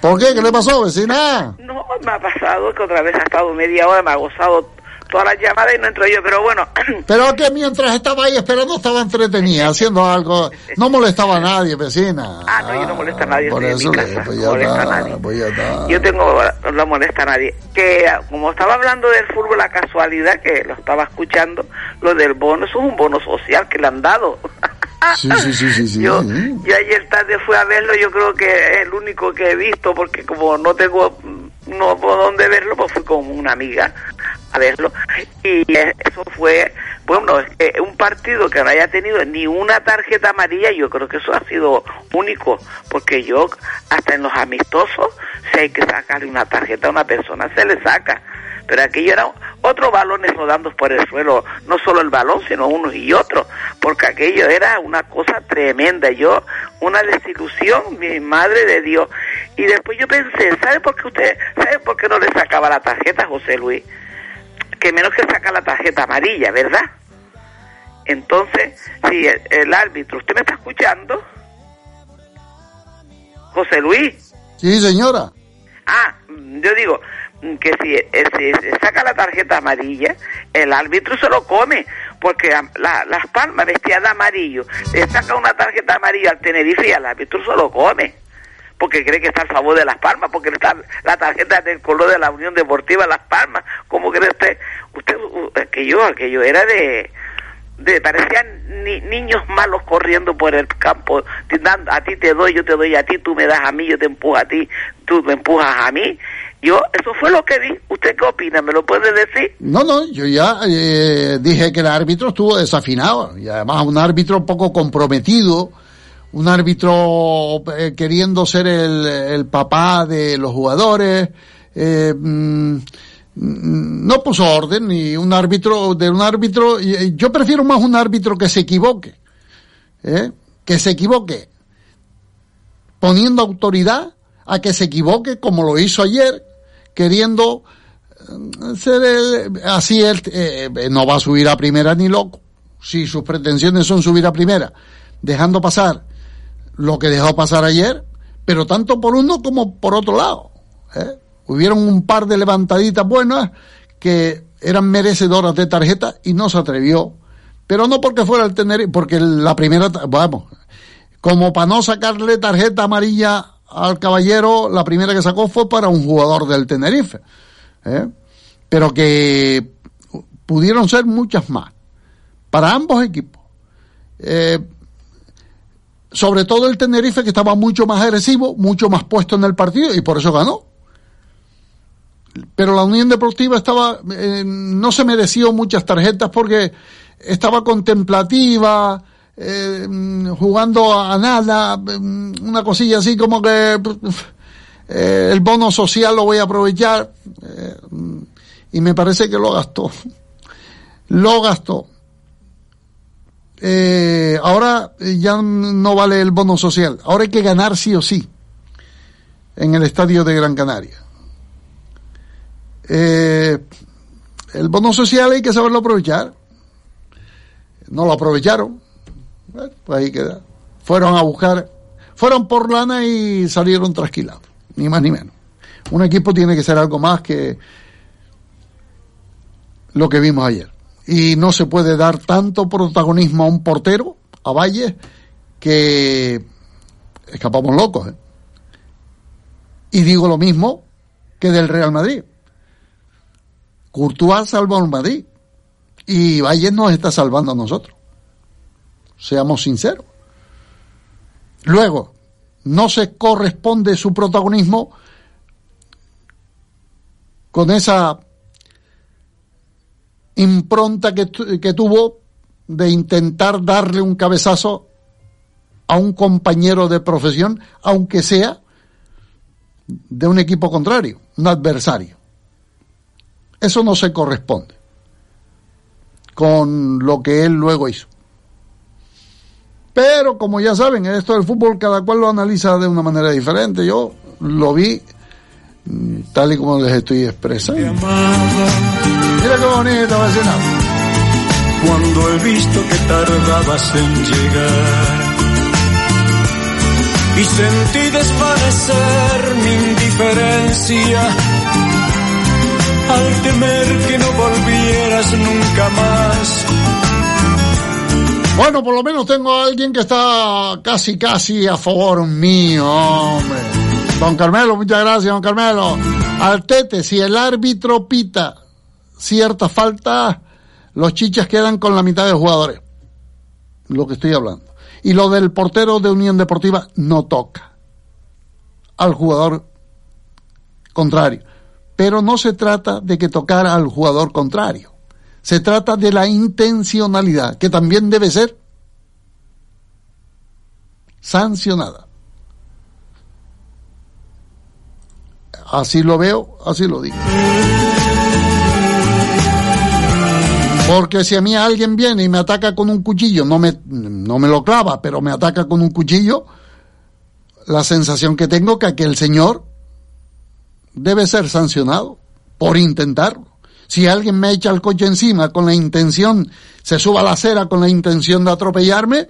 ¿Por qué? ¿Qué le pasó, vecina? No, me ha pasado que otra vez ha estado media hora, me ha gozado todas las llamadas y no entro yo, pero bueno, Pero que mientras estaba ahí esperando estaba entretenida, haciendo algo. No molestaba a nadie, vecina. ah, no, yo no molesta a nadie, Por eso mi casa, pues no ya molesta a nadie. pues ya está. Yo tengo, no molesta a nadie. Que ah, como estaba hablando del fútbol, la casualidad que lo estaba escuchando, lo del bono, eso es un bono social que le han dado. Sí, sí, sí, sí, sí. Yo, yo ayer tarde fui a verlo, yo creo que es el único que he visto, porque como no tengo no por dónde verlo, pues fui con una amiga a verlo. Y eso fue, bueno, un partido que no haya tenido ni una tarjeta amarilla, yo creo que eso ha sido único, porque yo, hasta en los amistosos, si hay que sacarle una tarjeta a una persona, se le saca. Pero aquello era otros balones rodando por el suelo, no solo el balón, sino unos y otros, porque aquello era una cosa tremenda. Yo, una desilusión, mi madre de Dios. Y después yo pensé, ¿sabe por qué usted, sabe por qué no le sacaba la tarjeta, José Luis? Que menos que saca la tarjeta amarilla, ¿verdad? Entonces, si el, el árbitro, ¿usted me está escuchando? José Luis. Sí, señora. Ah, yo digo que si, eh, si saca la tarjeta amarilla, el árbitro se lo come, porque la- Las Palmas vestía de amarillo, le saca una tarjeta amarilla al Tenerife y al árbitro se lo come, porque cree que está a favor de Las Palmas, porque la tarjeta del color de la Unión Deportiva Las Palmas, ¿cómo cree usted? Usted, u- aquello, aquello era de... Parecían ni- niños malos corriendo por el campo, a ti te doy, yo te doy a ti, tú me das a mí, yo te empujo a ti, tú me empujas a mí. Yo, eso fue lo que vi. ¿Usted qué opina? ¿Me lo puede decir? No, no, yo ya eh, dije que el árbitro estuvo desafinado y además un árbitro poco comprometido, un árbitro eh, queriendo ser el, papá de los jugadores, eh, mm, no puso orden y un árbitro de un árbitro, yo prefiero más un árbitro que se equivoque, ¿eh? que se equivoque poniendo autoridad a que se equivoque como lo hizo ayer, queriendo eh, ser el- así él eh, eh, no va a subir a primera ni loco. Si sus pretensiones son subir a primera, dejando pasar lo que dejó pasar ayer, pero tanto por uno como por otro lado. Hubieron un par de levantaditas buenas que eran merecedoras de tarjeta y no se atrevió. Pero no porque fuera el tener, porque la primera, vamos, como para no sacarle tarjeta amarilla al caballero, la primera que sacó fue para un jugador del Tenerife. ¿eh? Pero que pudieron ser muchas más. Para ambos equipos. Eh, sobre todo el Tenerife que estaba mucho más agresivo, mucho más puesto en el partido y por eso ganó. Pero la Unión Deportiva estaba, eh, no se mereció muchas tarjetas porque estaba contemplativa, eh, jugando a nada, mm, una cosilla así como que eh, el bono social lo voy a aprovechar eh, y me parece que lo gastó. Lo gastó. Eh, ahora ya no vale el bono social, ahora hay que ganar sí o sí en el estadio de Gran Canaria. El bono social hay que saberlo aprovechar. No lo aprovecharon. Pues ahí queda. Fueron a buscar, fueron por lana y salieron trasquilados, ni más ni menos. Un equipo tiene que ser algo más que lo que vimos ayer. Y no se puede dar tanto protagonismo a un portero, a Valle, que escapamos locos. ¿eh? Y digo lo mismo que del Real Madrid. Courtois salvó al Madrid y Valle nos está salvando a nosotros. Seamos sinceros. Luego, no se corresponde su protagonismo con esa impronta que, tu- que tuvo de intentar darle un cabezazo a un compañero de profesión, aunque sea de un equipo contrario, un adversario. Eso no se corresponde con lo que él luego hizo. Pero como ya saben, esto del fútbol cada cual lo analiza de una manera diferente. Yo lo vi mm, tal y como les estoy expresando. Mira qué bonito, vecino. Cuando he visto que tardabas en llegar y sentí desvanecer mi indiferencia al temer que no volvieras nunca más. Bueno, por lo menos tengo a alguien que está casi, casi a favor mío, hombre. Don Carmelo, muchas gracias, don Carmelo. Altete, si el árbitro pita cierta falta, los chichas quedan con la mitad de jugadores. Lo que estoy hablando. Y lo del portero de Unión Deportiva no toca al jugador contrario. Pero no se trata de que tocara al jugador contrario. Se trata de la intencionalidad, que también debe ser sancionada. Así lo veo, así lo digo. Porque si a mí alguien viene y me ataca con un cuchillo, no me, no me lo clava, pero me ataca con un cuchillo, la sensación que tengo que aquel señor debe ser sancionado por intentarlo. Si alguien me echa el coche encima con la intención, se suba a la acera con la intención de atropellarme,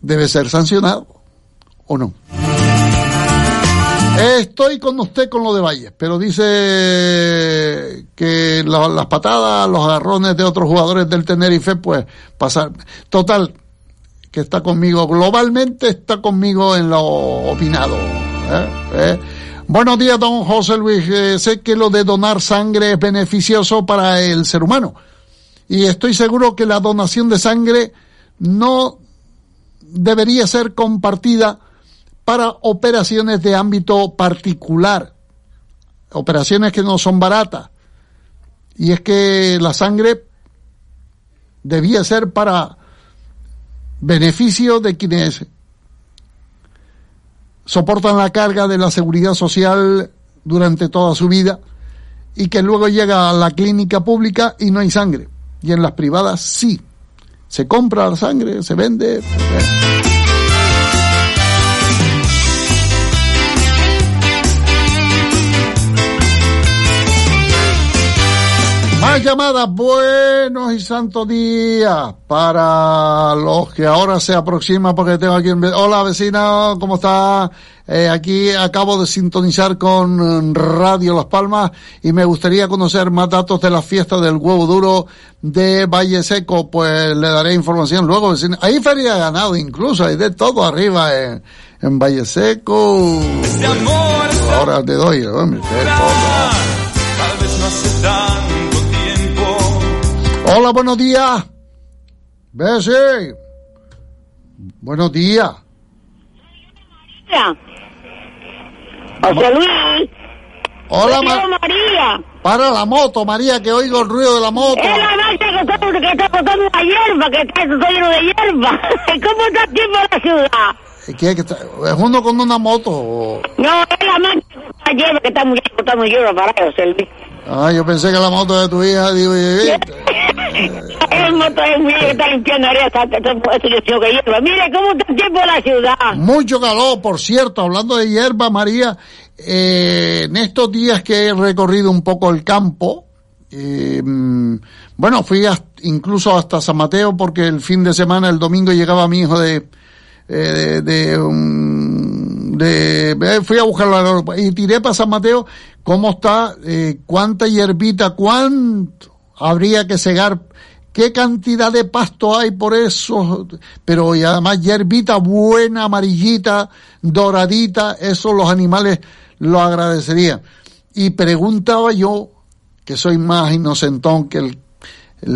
debe ser sancionado. ¿O no? Estoy con usted con lo de Valles, pero dice que la- las patadas, los agarrones de otros jugadores del Tenerife, pues pasar. Total, que está conmigo, globalmente está conmigo en lo opinado. ¿eh? ¿eh? Buenos días, don José Luis. Eh, sé que lo de donar sangre es beneficioso para el ser humano. Y estoy seguro que la donación de sangre no debería ser compartida para operaciones de ámbito particular, operaciones que no son baratas. Y es que la sangre debía ser para beneficio de quienes soportan la carga de la seguridad social durante toda su vida y que luego llega a la clínica pública y no hay sangre. Y en las privadas sí. Se compra la sangre, se vende. Más llamadas, buenos y santos días para los que ahora se aproximan porque tengo aquí... en- Hola vecino, ¿cómo está? Eh, aquí acabo de sintonizar con Radio Las Palmas y me gustaría conocer más datos de la fiesta del huevo duro de Valle Seco, pues le daré información luego, vecino. Hay feria de ganado incluso, hay de todo arriba en, en Valle Seco. Ahora te doy, hombre, Hola, buenos días. Bessie. Buenos días. José Luis. Hola, Ma- María. Para la moto, María, que oigo el ruido de la moto. Es la marcha que está, que está botando una hierba, que está lleno de hierba. ¿Cómo está aquí por la ciudad? ¿Qué, está- ¿Es uno con una moto? o- No, es la marcha que está hierba, que está muy botando hierba para José Luis. Ah, yo pensé que la moto de tu hija, digo, y- y- Mucho calor, por cierto, hablando de hierba, María, eh, en estos días que he recorrido un poco el campo, eh, bueno, fui hasta- incluso hasta San Mateo porque el fin de semana, el domingo, llegaba mi hijo de, eh, de, de, de- eh, fui a buscarlo y tiré para San Mateo, ¿cómo está? Eh, ¿Cuánta hierbita? ¿Cuánto habría que cegar? qué cantidad de pasto hay por eso, pero y además hierbita buena, amarillita, doradita, eso los animales lo agradecerían. Y preguntaba yo, que soy más inocentón que el,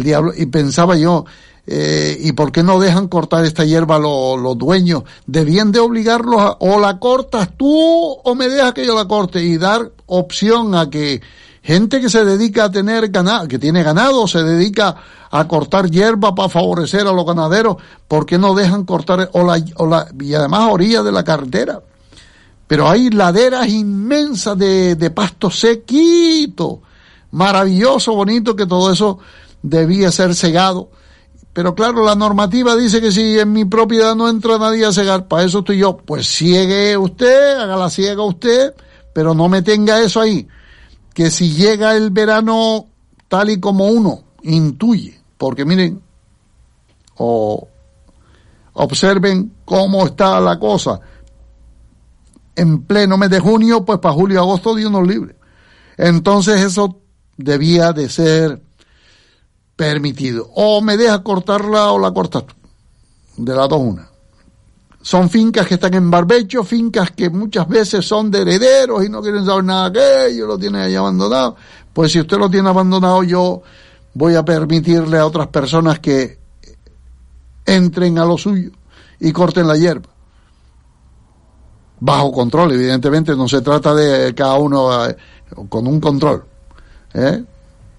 diablo, y pensaba yo, eh, ¿y por qué no dejan cortar esta hierba los, los dueños? Debían de obligarlos a, o la cortas tú o me dejas que yo la corte y dar opción a que gente que se dedica a tener ganado, que tiene ganado, se dedica a cortar hierba para favorecer a los ganaderos, ¿por qué no dejan cortar o la, y además a orillas de la carretera? Pero hay laderas inmensas de, de pasto sequito, maravilloso, bonito, que todo eso debía ser cegado. Pero claro, la normativa dice que si en mi propiedad no entra nadie a cegar, para eso estoy yo. Pues ciegue usted, haga la ciega usted, pero no me tenga eso ahí. Que si llega el verano tal y como uno intuye, porque miren, o observen cómo está la cosa. En pleno mes de junio, pues para julio agosto Dios nos libre. Entonces eso debía de ser permitido. O me deja cortarla o la cortas tú. De las dos una. Son fincas que están en barbecho, fincas que muchas veces son de herederos y no quieren saber nada que ellos lo tienen ahí abandonado. Pues si usted lo tiene abandonado, yo voy a permitirle a otras personas que entren a lo suyo y corten la hierba. Bajo control, evidentemente, no se trata de cada uno eh, con un control. ¿eh?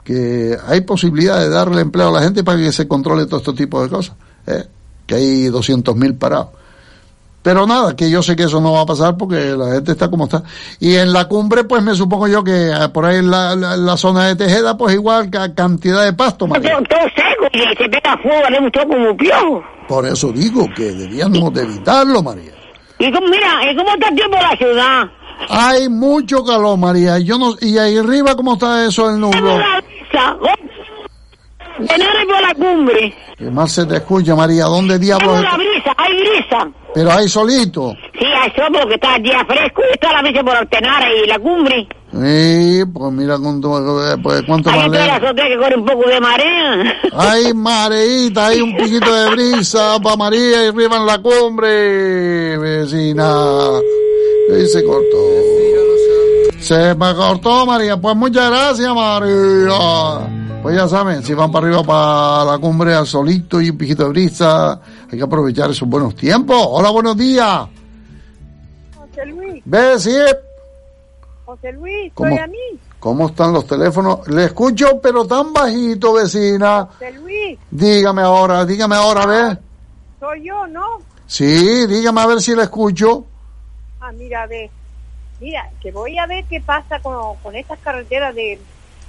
que hay posibilidad de darle empleo a la gente para que se controle todo este tipo de cosas, ¿eh? que hay 200.000 parados. Pero nada, que yo sé que eso no va a pasar porque la gente está como está. Y en la cumbre, pues me supongo yo que eh, por ahí en la, la, la zona de Tejeda, pues igual que cantidad de pasto. María. Todo, seco y se pega fuego, le gustó como piojo. Por eso digo que debíamos de evitarlo, María. Y como, mira, ¿y cómo está el tiempo la ciudad? Hay mucho calor, María. Yo no, y ahí arriba, ¿cómo está eso el nublo? Tener por la cumbre. Que más se te escucha, María. ¿Dónde diablos está? la brisa, hay brisa. Pero hay solito. Sí, hay sol porque está el día fresco y está la brisa por Altenara y la cumbre. Sí, pues mira cuánto, pues, cuánto Hay más que corre un poco de marea. Hay mareíta, hay un piquito de brisa para María y arriba en la cumbre, vecina. Y se cortó. Se me cortó, María. Pues muchas gracias, María. Pues ya saben, si van para arriba para la cumbre al solito y un piquito de brisa, hay que aprovechar esos buenos tiempos. Hola, buenos días. José Luis, Ve, sí, José Luis, ¿Cómo? soy a mí. ¿cómo están los teléfonos? Le escucho, pero tan bajito, vecina. José Luis, Dígame ahora, dígame ahora, ve. soy yo, ¿no? Sí, dígame a ver si le escucho. Ah, mira, ve. Mira, que voy a ver qué pasa con, con estas carreteras de,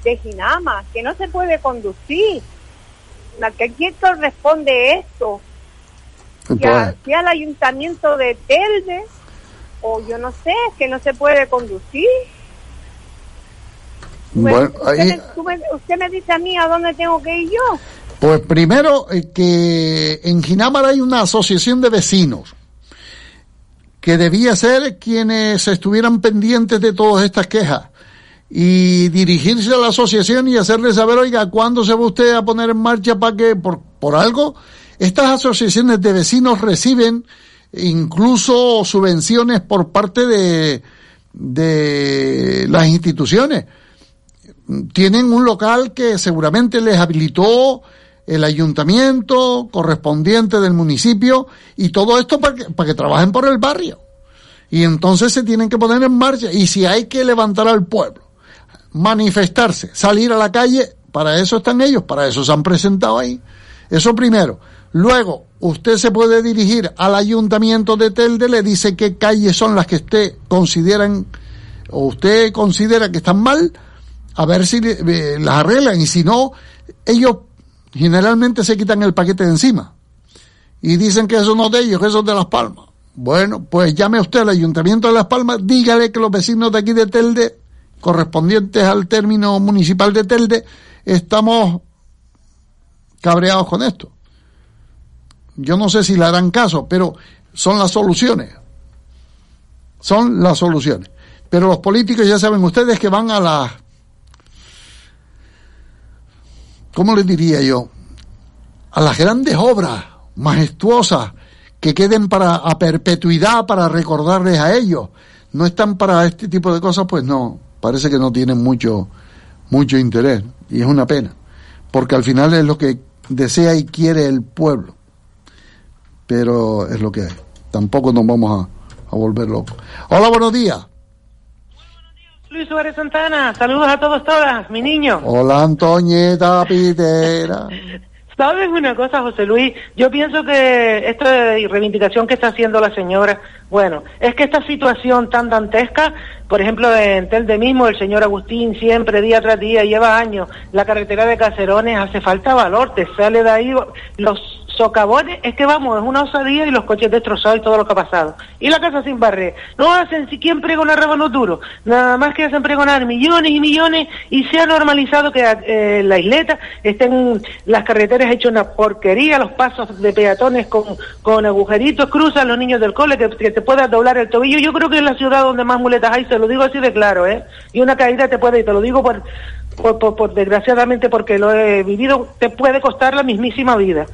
de Ginama, que no se puede conducir. ¿A quién corresponde esto? A- si al ayuntamiento de Telde, o yo no sé, que no se puede conducir. bueno, ahí, me- usted me dice a mí a dónde tengo que ir yo. pues primero eh, que en Ginamar hay una asociación de vecinos que debía ser quienes estuvieran pendientes de todas estas quejas y dirigirse a la asociación y hacerle saber, oiga, ¿cuándo se va usted a poner en marcha para que, por, por algo? Estas asociaciones de vecinos reciben incluso subvenciones por parte de, de las instituciones. Tienen un local que seguramente les habilitó el ayuntamiento correspondiente del municipio y todo esto para que, para que trabajen por el barrio. Y entonces se tienen que poner en marcha. Y si hay que levantar al pueblo, manifestarse, salir a la calle, para eso están ellos, para eso se han presentado ahí. Eso primero. Luego, usted se puede dirigir al ayuntamiento de Telde, le dice qué calles son las que usted consideran o usted considera que están mal, a ver si eh, las arreglan. Y si no, ellos generalmente se quitan el paquete de encima. Y dicen que eso no es de ellos, que eso es de Las Palmas. Bueno, pues llame usted al Ayuntamiento de Las Palmas, dígale que los vecinos de aquí de Telde, correspondientes al término municipal de Telde, estamos cabreados con esto. Yo no sé si le harán caso, pero son las soluciones. Son las soluciones. Pero los políticos ya saben ustedes que van a la... ¿Cómo les diría yo? a las grandes obras majestuosas que queden para a perpetuidad para recordarles a ellos. No están para este tipo de cosas, pues no, parece que no tienen mucho mucho interés y es una pena, porque al final es lo que desea y quiere el pueblo. Pero es lo que hay. Tampoco nos vamos a, a volver locos. Hola, buenos días. Luis Suárez Santana, saludos a todos, todas, mi niño. Hola, Antoñeta Pitera. ¿Sabes una cosa, José Luis? Yo pienso que esta reivindicación que está haciendo la señora, bueno, es que esta situación tan dantesca, por ejemplo, en Telde mismo, el señor Agustín siempre, día tras día, lleva años, la carretera de Cacerones, hace falta valor, te sale de ahí los socavones, es que vamos, es una osadía y los coches destrozados y todo lo que ha pasado. Y la casa sin barrer. No hacen si quién pregona rebanos duro, nada más que hacen pregonar millones y millones y se ha normalizado que eh, la isleta estén las carreteras hechas una porquería, los pasos de peatones con, con agujeritos, cruzan los niños del cole que, te puedas doblar el tobillo. Yo creo que es la ciudad donde más muletas hay, se lo digo así de claro, ¿eh? Y una caída te puede, y te lo digo por, por desgraciadamente porque lo he vivido, te puede costar la mismísima vida.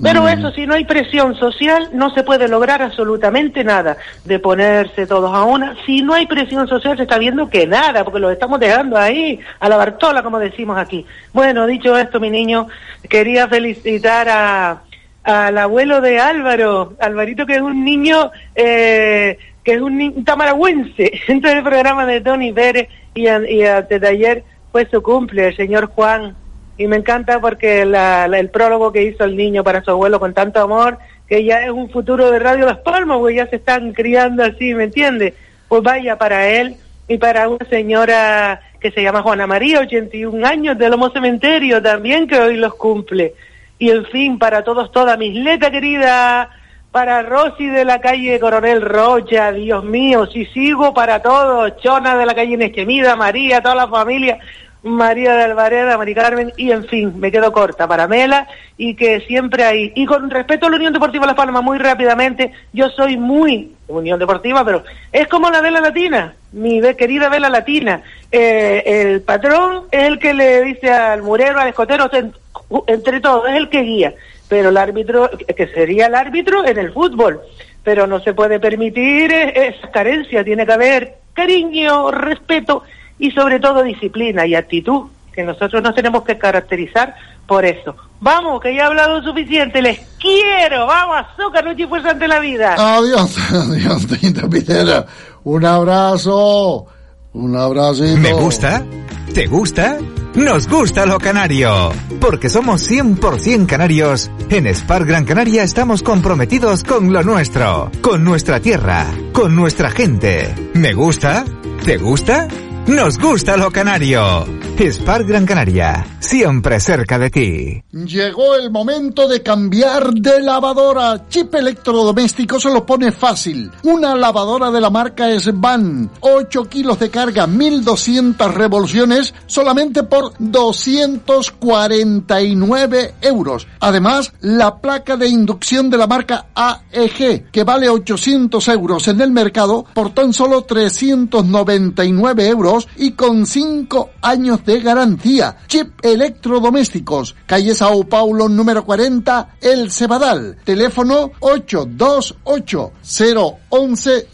Pero eso, si no hay presión social, no se puede lograr absolutamente nada de ponerse todos a una. Si no hay presión social, se está viendo que nada, porque lo estamos dejando ahí, a la Bartola, como decimos aquí. Bueno, dicho esto, mi niño, quería felicitar a, al abuelo de Álvaro, Alvarito, que es un niño, eh, que es un, un tamaragüense, dentro del programa de Tony Pérez, y, a- y antes de ayer fue su cumple, el señor Juan, y me encanta porque el prólogo que hizo el niño para su abuelo con tanto amor, que ya es un futuro de Radio Las Palmas, porque ya se están criando así, ¿me entiende? Pues vaya para él y para una señora que se llama Juana María, 81 años, del Homo Cementerio también, que hoy los cumple. Y en fin, para todos, toda mi isleta querida, para Rosy de la calle Coronel Rocha, Dios mío, si sigo para todos, Chona de la calle Nechemida, María, toda la familia, María de Alvareda, Mari Carmen, y en fin, me quedo corta para Mela, y que siempre hay, y con respecto a la Unión Deportiva Las Palmas, muy rápidamente, yo soy muy Unión Deportiva, pero es como la vela latina, mi querida vela latina, Eh, el patrón es el que le dice al murero, al escotero, en- entre todos, es el que guía, pero el árbitro, que sería el árbitro en el fútbol, pero no se puede permitir eh, esa carencia, tiene que haber cariño, respeto y sobre todo disciplina y actitud, que nosotros nos tenemos que caracterizar por eso. Vamos, que ya he hablado suficiente, les quiero, vamos, azúcar, noche y fuerza ante la vida. Adiós, adiós, Antoñeta Pitera. Un abrazo. Un abracito. ¿Me gusta? ¿Te gusta? Nos gusta lo canario. Porque somos 100% canarios. En Spar Gran Canaria estamos comprometidos con lo nuestro, con nuestra tierra, con nuestra gente. ¿Me gusta? ¿Te gusta? Nos gusta lo canario. Spar Gran Canaria, siempre cerca de ti. Llegó el momento de cambiar de lavadora. Chip electrodoméstico se lo pone fácil. Una lavadora de la marca Svan. 8 kilos de carga, 1200 revoluciones, solamente por 249 euros. Además, la placa de inducción de la marca AEG, que vale 800 euros en el mercado por tan solo 399 euros y con 5 años de garantía. Chip electrodomésticos, calle Sao Paulo número 40, El Cebadal. Teléfono 828 011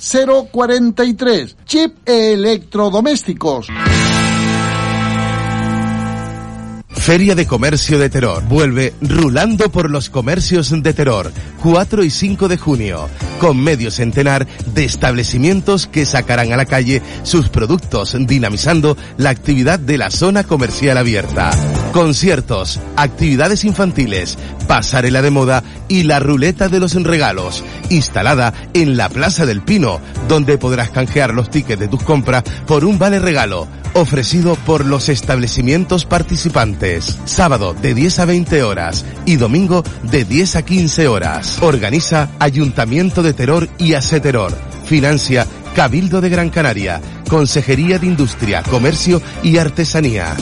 043. Chip electrodomésticos. Feria de Comercio de Terror. Vuelve rulando por los comercios de Terror. 4 y 5 de junio. Con medio centenar de establecimientos que sacarán a la calle sus productos, dinamizando la actividad de la zona comercial abierta. Conciertos, actividades infantiles, pasarela de moda y la ruleta de los regalos. Instalada en la Plaza del Pino, donde podrás canjear los tickets de tus compras por un vale regalo ofrecido por los establecimientos participantes. Sábado de 10 a 20 horas y domingo de 10 a 15 horas. Organiza Ayuntamiento de Terror y Hace Terror. Financia Cabildo de Gran Canaria. Consejería de Industria, Comercio y Artesanía.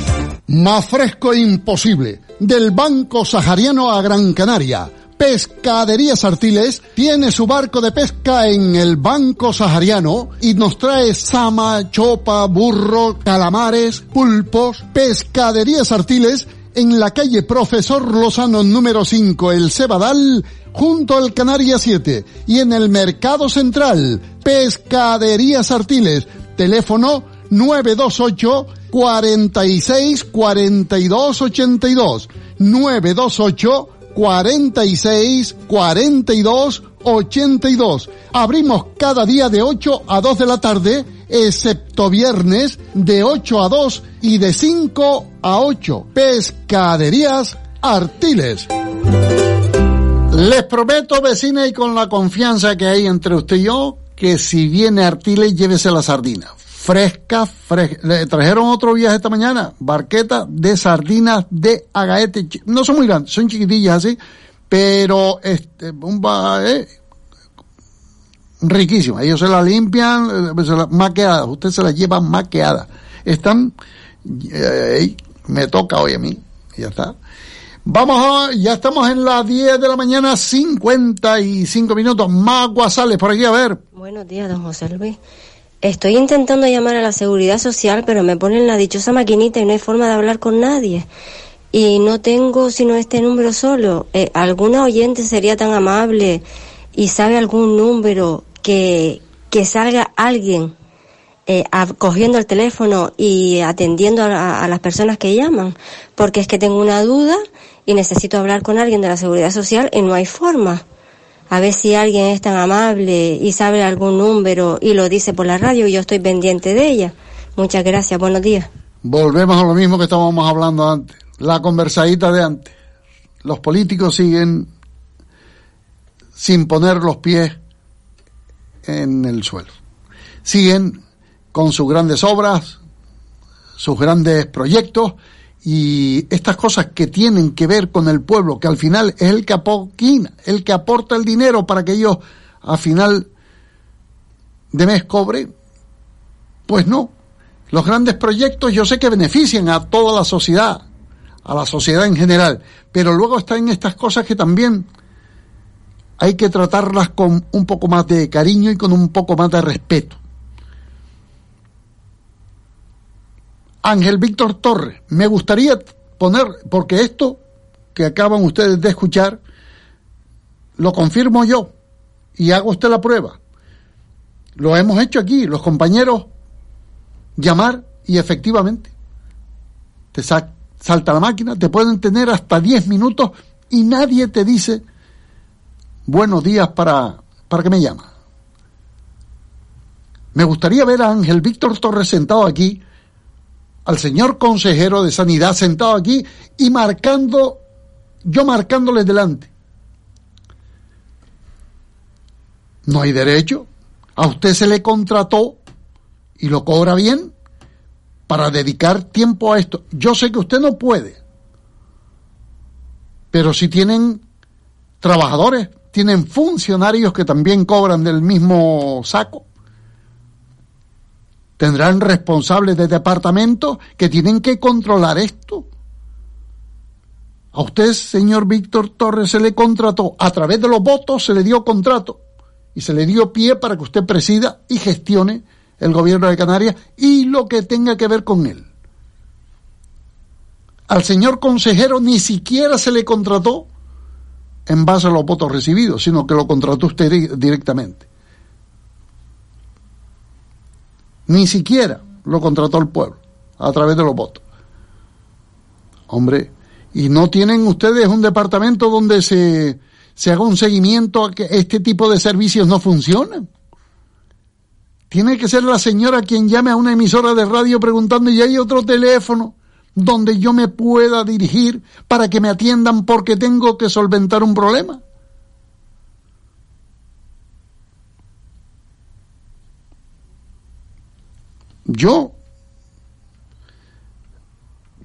Más fresco e imposible. Del Banco Sahariano a Gran Canaria. Pescaderías Artiles tiene su barco de pesca en el Banco Sahariano y nos trae sama, chopa, burro, calamares, pulpos. Pescaderías Artiles en la calle Profesor Lozano número 5, El Cebadal, junto al Canaria 7. Y en el Mercado Central, Pescaderías Artiles, teléfono 928 46 42 82. 928 46 42 82. Abrimos cada día de 8 a 2 de la tarde, excepto viernes de 8 a 2 y de 5 a 8. Pescaderías Artiles. Les prometo, vecina, y con la confianza que hay entre usted y yo, que si viene Artiles, llévese la sardina. Fresca, fresca. Le trajeron otro viaje esta mañana, barqueta de sardinas de agaete. No son muy grandes, son chiquitillas así, pero este, un ba- eh, riquísimo. Ellos se la limpian, eh, maqueadas. Usted se las lleva maqueadas. Están, eh, me toca hoy a mí, ya está. Vamos a, ya estamos en las 10 de la mañana, 55 minutos. Más guasales por aquí, a ver. Buenos días, don José Luis. Estoy intentando llamar a la seguridad social, pero me ponen la dichosa maquinita y no hay forma de hablar con nadie. Y no tengo sino este número solo. Eh, ¿Alguna oyente sería tan amable y sabe algún número que, que salga alguien eh, a- cogiendo el teléfono y atendiendo a, a las personas que llaman? Porque es que tengo una duda y necesito hablar con alguien de la seguridad social y no hay forma. A ver si alguien es tan amable y sabe algún número y lo dice por la radio y yo estoy pendiente de ella. Muchas gracias, buenos días. Volvemos a lo mismo que estábamos hablando antes. La conversadita de antes. Los políticos siguen sin poner los pies en el suelo. Siguen con sus grandes obras, sus grandes proyectos y estas cosas que tienen que ver con el pueblo, que al final es el que apoquina, el que aporta el dinero para que ellos a final de mes cobren, pues no. Los grandes proyectos yo sé que benefician a toda la sociedad, a la sociedad en general, pero luego están estas cosas que también hay que tratarlas con un poco más de cariño y con un poco más de respeto. Ángel Víctor Torres, me gustaría poner, porque esto que acaban ustedes de escuchar, lo confirmo yo y hago usted la prueba. Lo hemos hecho aquí, los compañeros, llamar y efectivamente te sa- salta la máquina, te pueden tener hasta 10 minutos y nadie te dice buenos días para, para que me llama. Me gustaría ver a Ángel Víctor Torres sentado aquí, al señor consejero de Sanidad sentado aquí y marcando, yo marcándole delante. No hay derecho. A usted se le contrató y lo cobra bien para dedicar tiempo a esto. Yo sé que usted no puede, pero si tienen trabajadores, tienen funcionarios que también cobran del mismo saco. Tendrán responsables de departamento que tienen que controlar esto. A usted, señor Víctor Torres, se le contrató, a través de los votos se le dio contrato y se le dio pie para que usted presida y gestione el gobierno de Canarias y lo que tenga que ver con él. Al señor consejero ni siquiera se le contrató en base a los votos recibidos, sino que lo contrató usted di- directamente. Ni siquiera lo contrató el pueblo a través de los votos. Hombre, y no tienen ustedes un departamento donde se, se haga un seguimiento a que este tipo de servicios no funcionan. Tiene que ser la señora quien llame a una emisora de radio preguntando y hay otro teléfono donde yo me pueda dirigir para que me atiendan porque tengo que solventar un problema. Yo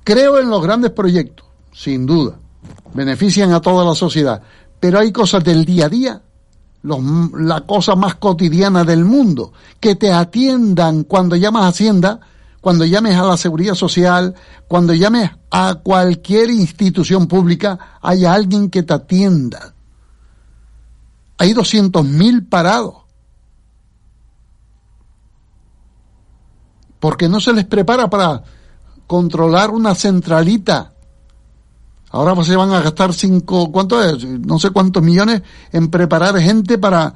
creo en los grandes proyectos, sin duda, benefician a toda la sociedad, pero hay cosas del día a día, la cosa más cotidiana del mundo, que te atiendan cuando llamas a Hacienda, cuando llames a la Seguridad Social, cuando llames a cualquier institución pública, haya alguien que te atienda. Hay 200.000 parados. Porque no se les prepara para controlar una centralita Ahora se van a gastar cinco, ¿cuánto es? No sé cuántos millones en preparar gente para,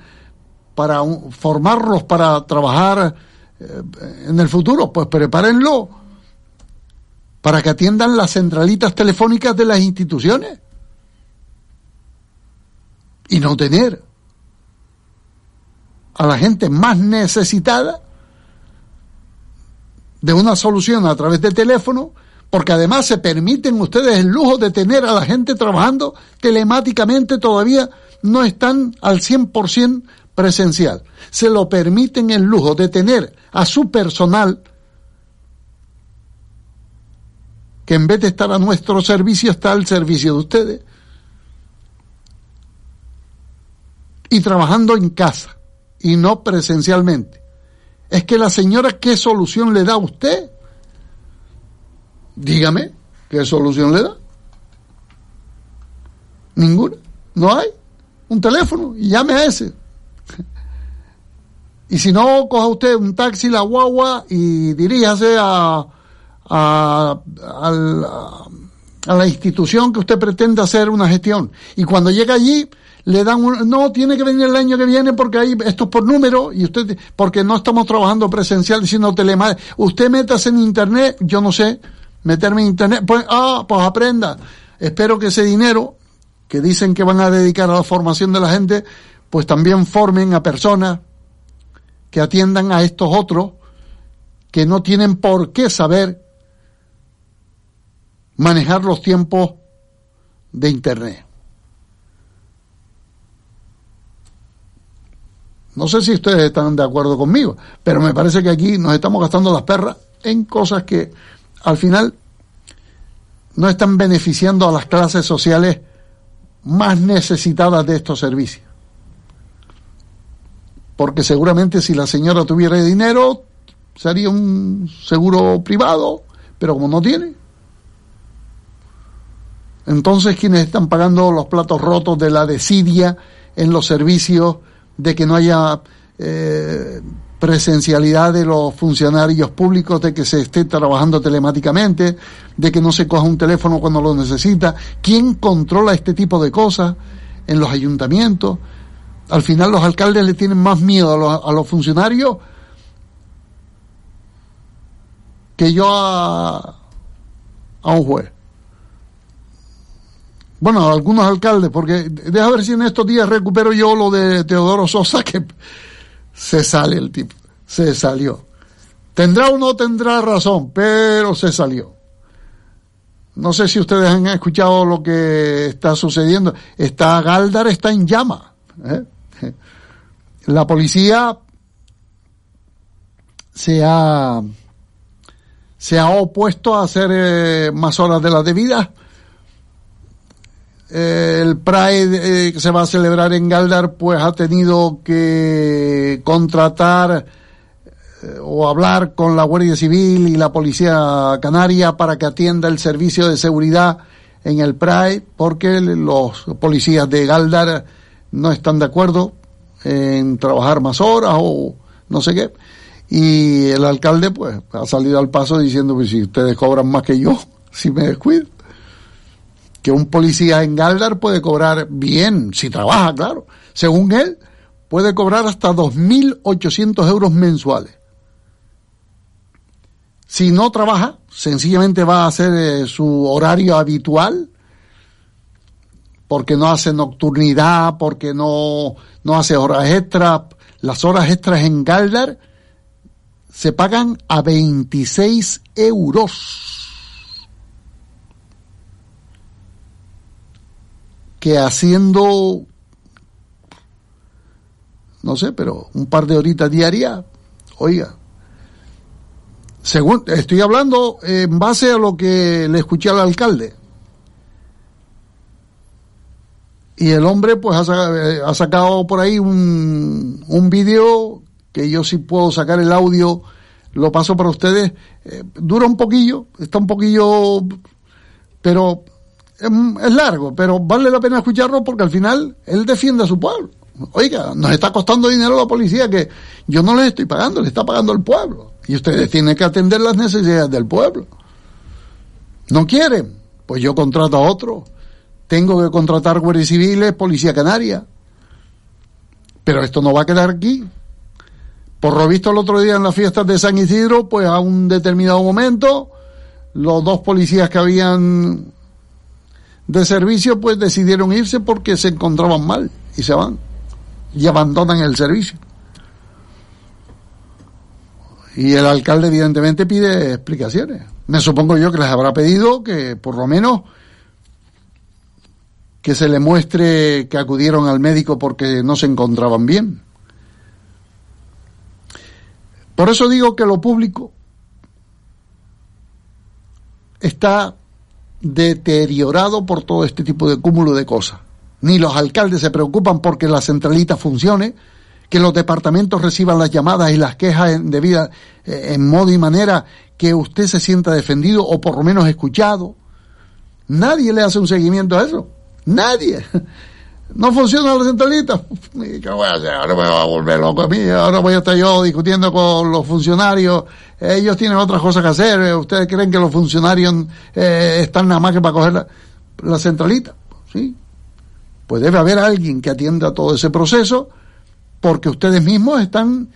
para formarlos para trabajar eh, en el futuro. Pues prepárenlo para que atiendan las centralitas telefónicas de las instituciones y no tener a la gente más necesitada de una solución a través de teléfono, porque además se permiten ustedes el lujo de tener a la gente trabajando telemáticamente, todavía no están al 100% presencial. Se lo permiten el lujo de tener a su personal que en vez de estar a nuestro servicio está al servicio de ustedes y trabajando en casa y no presencialmente. Es que la señora, ¿qué solución le da a usted? Dígame, ¿qué solución le da? Ninguna. No hay. Un teléfono y llame a ese. Y si no, coja usted un taxi, la guagua y diríjase a, a, a- a la institución que usted pretende hacer una gestión. Y cuando llega allí, le dan un, no, tiene que venir el año que viene porque ahí esto es por número y usted, porque no estamos trabajando presencial, sino telemático. Usted métase en internet, yo no sé, meterme en internet, pues, ah, pues aprenda. Espero que ese dinero que dicen que van a dedicar a la formación de la gente, pues también formen a personas que atiendan a estos otros que no tienen por qué saber manejar los tiempos de Internet. No sé si ustedes están de acuerdo conmigo, pero me parece que aquí nos estamos gastando las perras en cosas que al final no están beneficiando a las clases sociales más necesitadas de estos servicios. Porque seguramente si la señora tuviera dinero, sería un seguro privado, pero como no tiene, entonces quienes están pagando los platos rotos de la desidia en los servicios, de que no haya eh, presencialidad de los funcionarios públicos, de que se esté trabajando telemáticamente, de que no se coja un teléfono cuando lo necesita. ¿Quién controla este tipo de cosas en los ayuntamientos? Al final los alcaldes le tienen más miedo a los, a los funcionarios que yo a, a un juez. Bueno, algunos alcaldes, porque deja ver si en estos días recupero yo lo de Teodoro Sosa, que se sale el tipo, se salió. Tendrá o no tendrá razón, pero se salió. No sé si ustedes han escuchado lo que está sucediendo. Está Galdar está en llama. ¿eh? La policía se ha se ha opuesto a hacer eh, más horas de las debidas. Eh, el Pride eh, que se va a celebrar en Galdar, pues ha tenido que contratar eh, o hablar con la Guardia Civil y la Policía Canaria para que atienda el servicio de seguridad en el Pride, porque los policías de Galdar no están de acuerdo en trabajar más horas o no sé qué. Y el alcalde, pues, ha salido al paso diciendo, pues si ustedes cobran más que yo, si me descuido. Que un policía en Galdar puede cobrar bien, si trabaja, claro. Según él, puede cobrar hasta 2.800 euros mensuales. Si no trabaja, sencillamente va a hacer eh, su horario habitual, porque no hace nocturnidad, porque no, no hace horas extras. Las horas extras en Galdar se pagan a 26 euros. Que haciendo, no sé, pero un par de horitas diarias, oiga, según, estoy hablando en base a lo que le escuché al alcalde. Y el hombre pues ha, eh, ha sacado por ahí un, un vídeo que yo sí puedo sacar el audio, lo paso para ustedes. Eh, dura un poquillo, está un poquillo, pero es, largo, pero vale la pena escucharlo porque al final él defiende a su pueblo. Oiga, nos está costando dinero la policía que yo no les estoy pagando, le está pagando el pueblo. Y ustedes tienen que atender las necesidades del pueblo. No quieren, Pues yo contrato a otro. Tengo que contratar guardias civiles, policía canaria. Pero esto no va a quedar aquí. Por lo visto el otro día en las fiestas de San Isidro, pues a un determinado momento, los dos policías que habían de servicio, pues decidieron irse porque se encontraban mal y se van y abandonan el servicio. Y el alcalde evidentemente pide explicaciones. Me supongo yo que les habrá pedido que por lo menos que se le muestre que acudieron al médico porque no se encontraban bien. Por eso digo que lo público está deteriorado por todo este tipo de cúmulo de cosas. Ni los alcaldes se preocupan porque la centralita funcione, que los departamentos reciban las llamadas y las quejas en, eh, en modo y manera que usted se sienta defendido o por lo menos escuchado. Nadie le hace un seguimiento a eso. Nadie. No funciona la centralita. ¿Qué voy a hacer? Ahora me va a volver loco a mí. Ahora voy a estar yo discutiendo con los funcionarios. Ellos tienen otras cosas que hacer. ¿Ustedes creen que los funcionarios eh, están nada más que para coger la, la centralita? Sí. Pues debe haber alguien que atienda todo ese proceso porque ustedes mismos están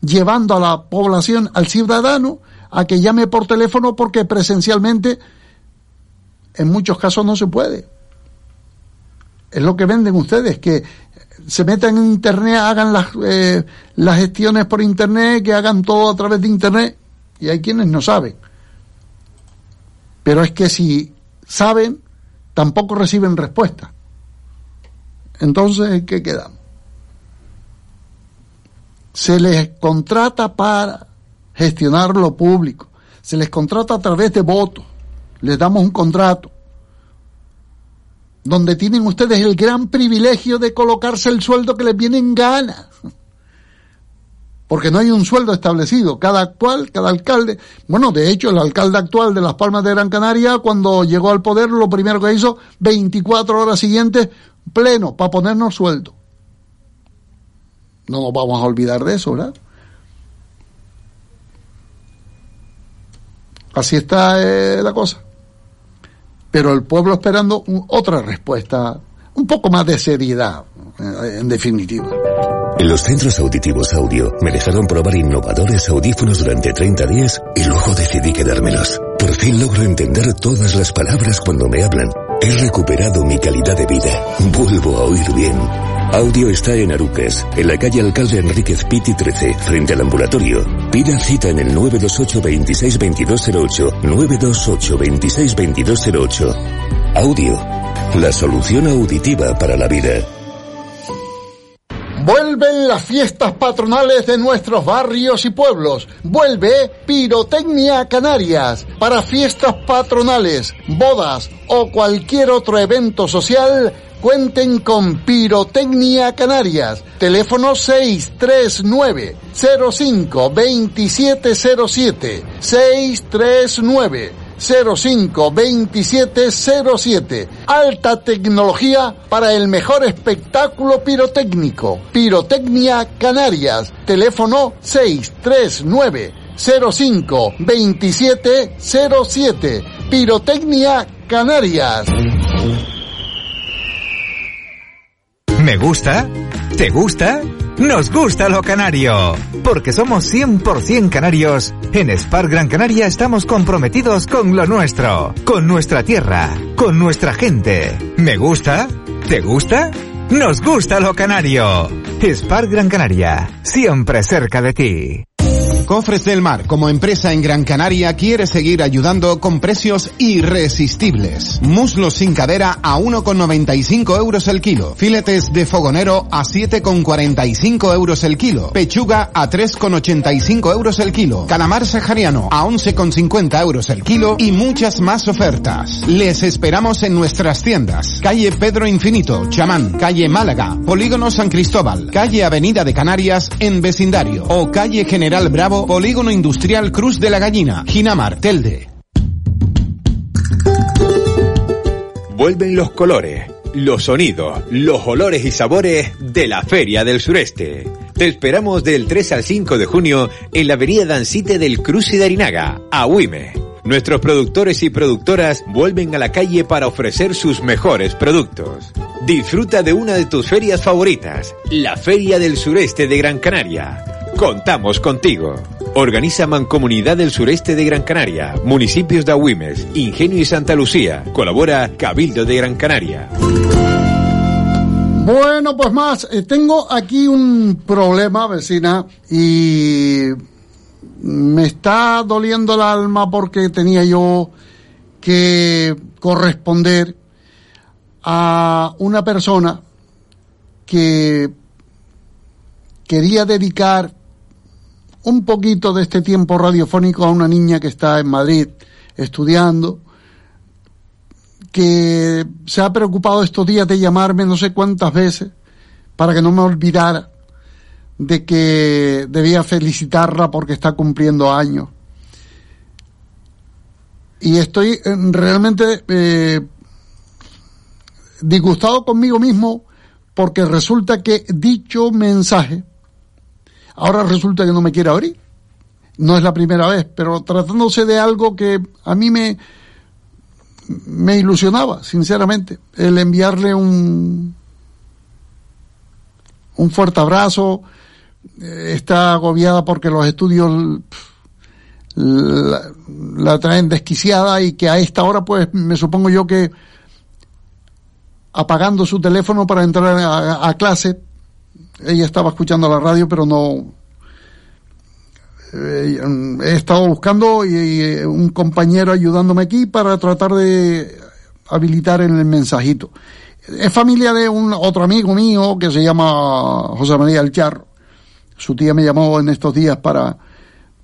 llevando a la población, al ciudadano, a que llame por teléfono porque presencialmente en muchos casos no se puede. Es lo que venden ustedes, que se metan en Internet, hagan las, eh, las gestiones por Internet, que hagan todo a través de Internet. Y hay quienes no saben. Pero es que si saben, tampoco reciben respuesta. Entonces, ¿qué queda? Se les contrata para gestionar lo público. Se les contrata a través de votos. Les damos un contrato donde tienen ustedes el gran privilegio de colocarse el sueldo que les viene en gana. Porque no hay un sueldo establecido. Cada actual, cada alcalde. Bueno, de hecho, el alcalde actual de Las Palmas de Gran Canaria, cuando llegó al poder, lo primero que hizo, 24 horas siguientes, pleno, para ponernos sueldo. No nos vamos a olvidar de eso, ¿verdad? Así está eh, la cosa pero el pueblo esperando otra respuesta, un poco más de seriedad, eh, en definitiva. Los centros auditivos audio me dejaron probar innovadores audífonos durante 30 días y luego decidí quedármelos. Por fin logro entender todas las palabras cuando me hablan. He recuperado mi calidad de vida. Vuelvo a oír bien. Audio está en Arucas, en la calle Alcalde Enríquez Piti 13, frente al ambulatorio. Pida cita en el 928 26 2208, 928 26 2208. Audio, la solución auditiva para la vida. Vuelven las fiestas patronales de nuestros barrios y pueblos. Vuelve Pirotecnia Canarias. Para fiestas patronales, bodas o cualquier otro evento social, cuenten con Pirotecnia Canarias. Teléfono 639 05 2707 639 05 2707. Alta tecnología para el mejor espectáculo pirotécnico. Pirotecnia Canarias. Teléfono 639 05 2707. Pirotecnia Canarias. ¿Me gusta? ¿Te gusta? Nos gusta lo canario. Porque somos 100% canarios. En Spar Gran Canaria estamos comprometidos con lo nuestro, con nuestra tierra, con nuestra gente. ¿Me gusta? ¿Te gusta? Nos gusta lo canario. Spar Gran Canaria, siempre cerca de ti. Cofres del Mar, como empresa en Gran Canaria, quiere seguir ayudando con precios irresistibles. Muslos sin cadera a 1,95 euros el kilo. Filetes de fogonero a 7,45 euros el kilo. Pechuga a 3,85 euros el kilo. Calamar sahariano a 11,50 euros el kilo y muchas más ofertas. Les esperamos en nuestras tiendas. Calle Pedro Infinito, Chamán. Calle Málaga. Polígono San Cristóbal. Calle Avenida de Canarias en vecindario. O calle General Bravo Polígono Industrial Cruz de la Gallina, Ginamar, Telde. Vuelven los colores, los sonidos, los olores y sabores de la Feria del Sureste. Te esperamos del 3 al 5 de junio en la avenida Dancite del Cruz y de Arinaga, a Huime. Nuestros productores y productoras vuelven a la calle para ofrecer sus mejores productos. Disfruta de una de tus ferias favoritas, la Feria del Sureste de Gran Canaria. Contamos contigo. Organiza Mancomunidad del Sureste de Gran Canaria, municipios de Agüimes, Ingenio y Santa Lucía. Colabora Cabildo de Gran Canaria. Bueno, pues más, eh, tengo aquí un problema, vecina, y me está doliendo el alma porque tenía yo que corresponder a una persona que quería dedicar un poquito de este tiempo radiofónico a una niña que está en Madrid estudiando, que se ha preocupado estos días de llamarme no sé cuántas veces para que no me olvidara de que debía felicitarla porque está cumpliendo años. Y estoy eh, realmente eh, disgustado conmigo mismo porque resulta que dicho mensaje, ahora resulta que no me quiere abrir. No es la primera vez, pero tratándose de algo que a mí me, me ilusionaba, sinceramente, el enviarle un, un fuerte abrazo, está agobiada porque los estudios la, traen desquiciada y que a esta hora pues me supongo yo que apagando su teléfono para entrar a, a clase ella estaba escuchando la radio pero no eh, he estado buscando y, y, un compañero ayudándome aquí para tratar de habilitar el mensajito. Es familia de un otro amigo mío que se llama José María El Charro su tía me llamó en estos días para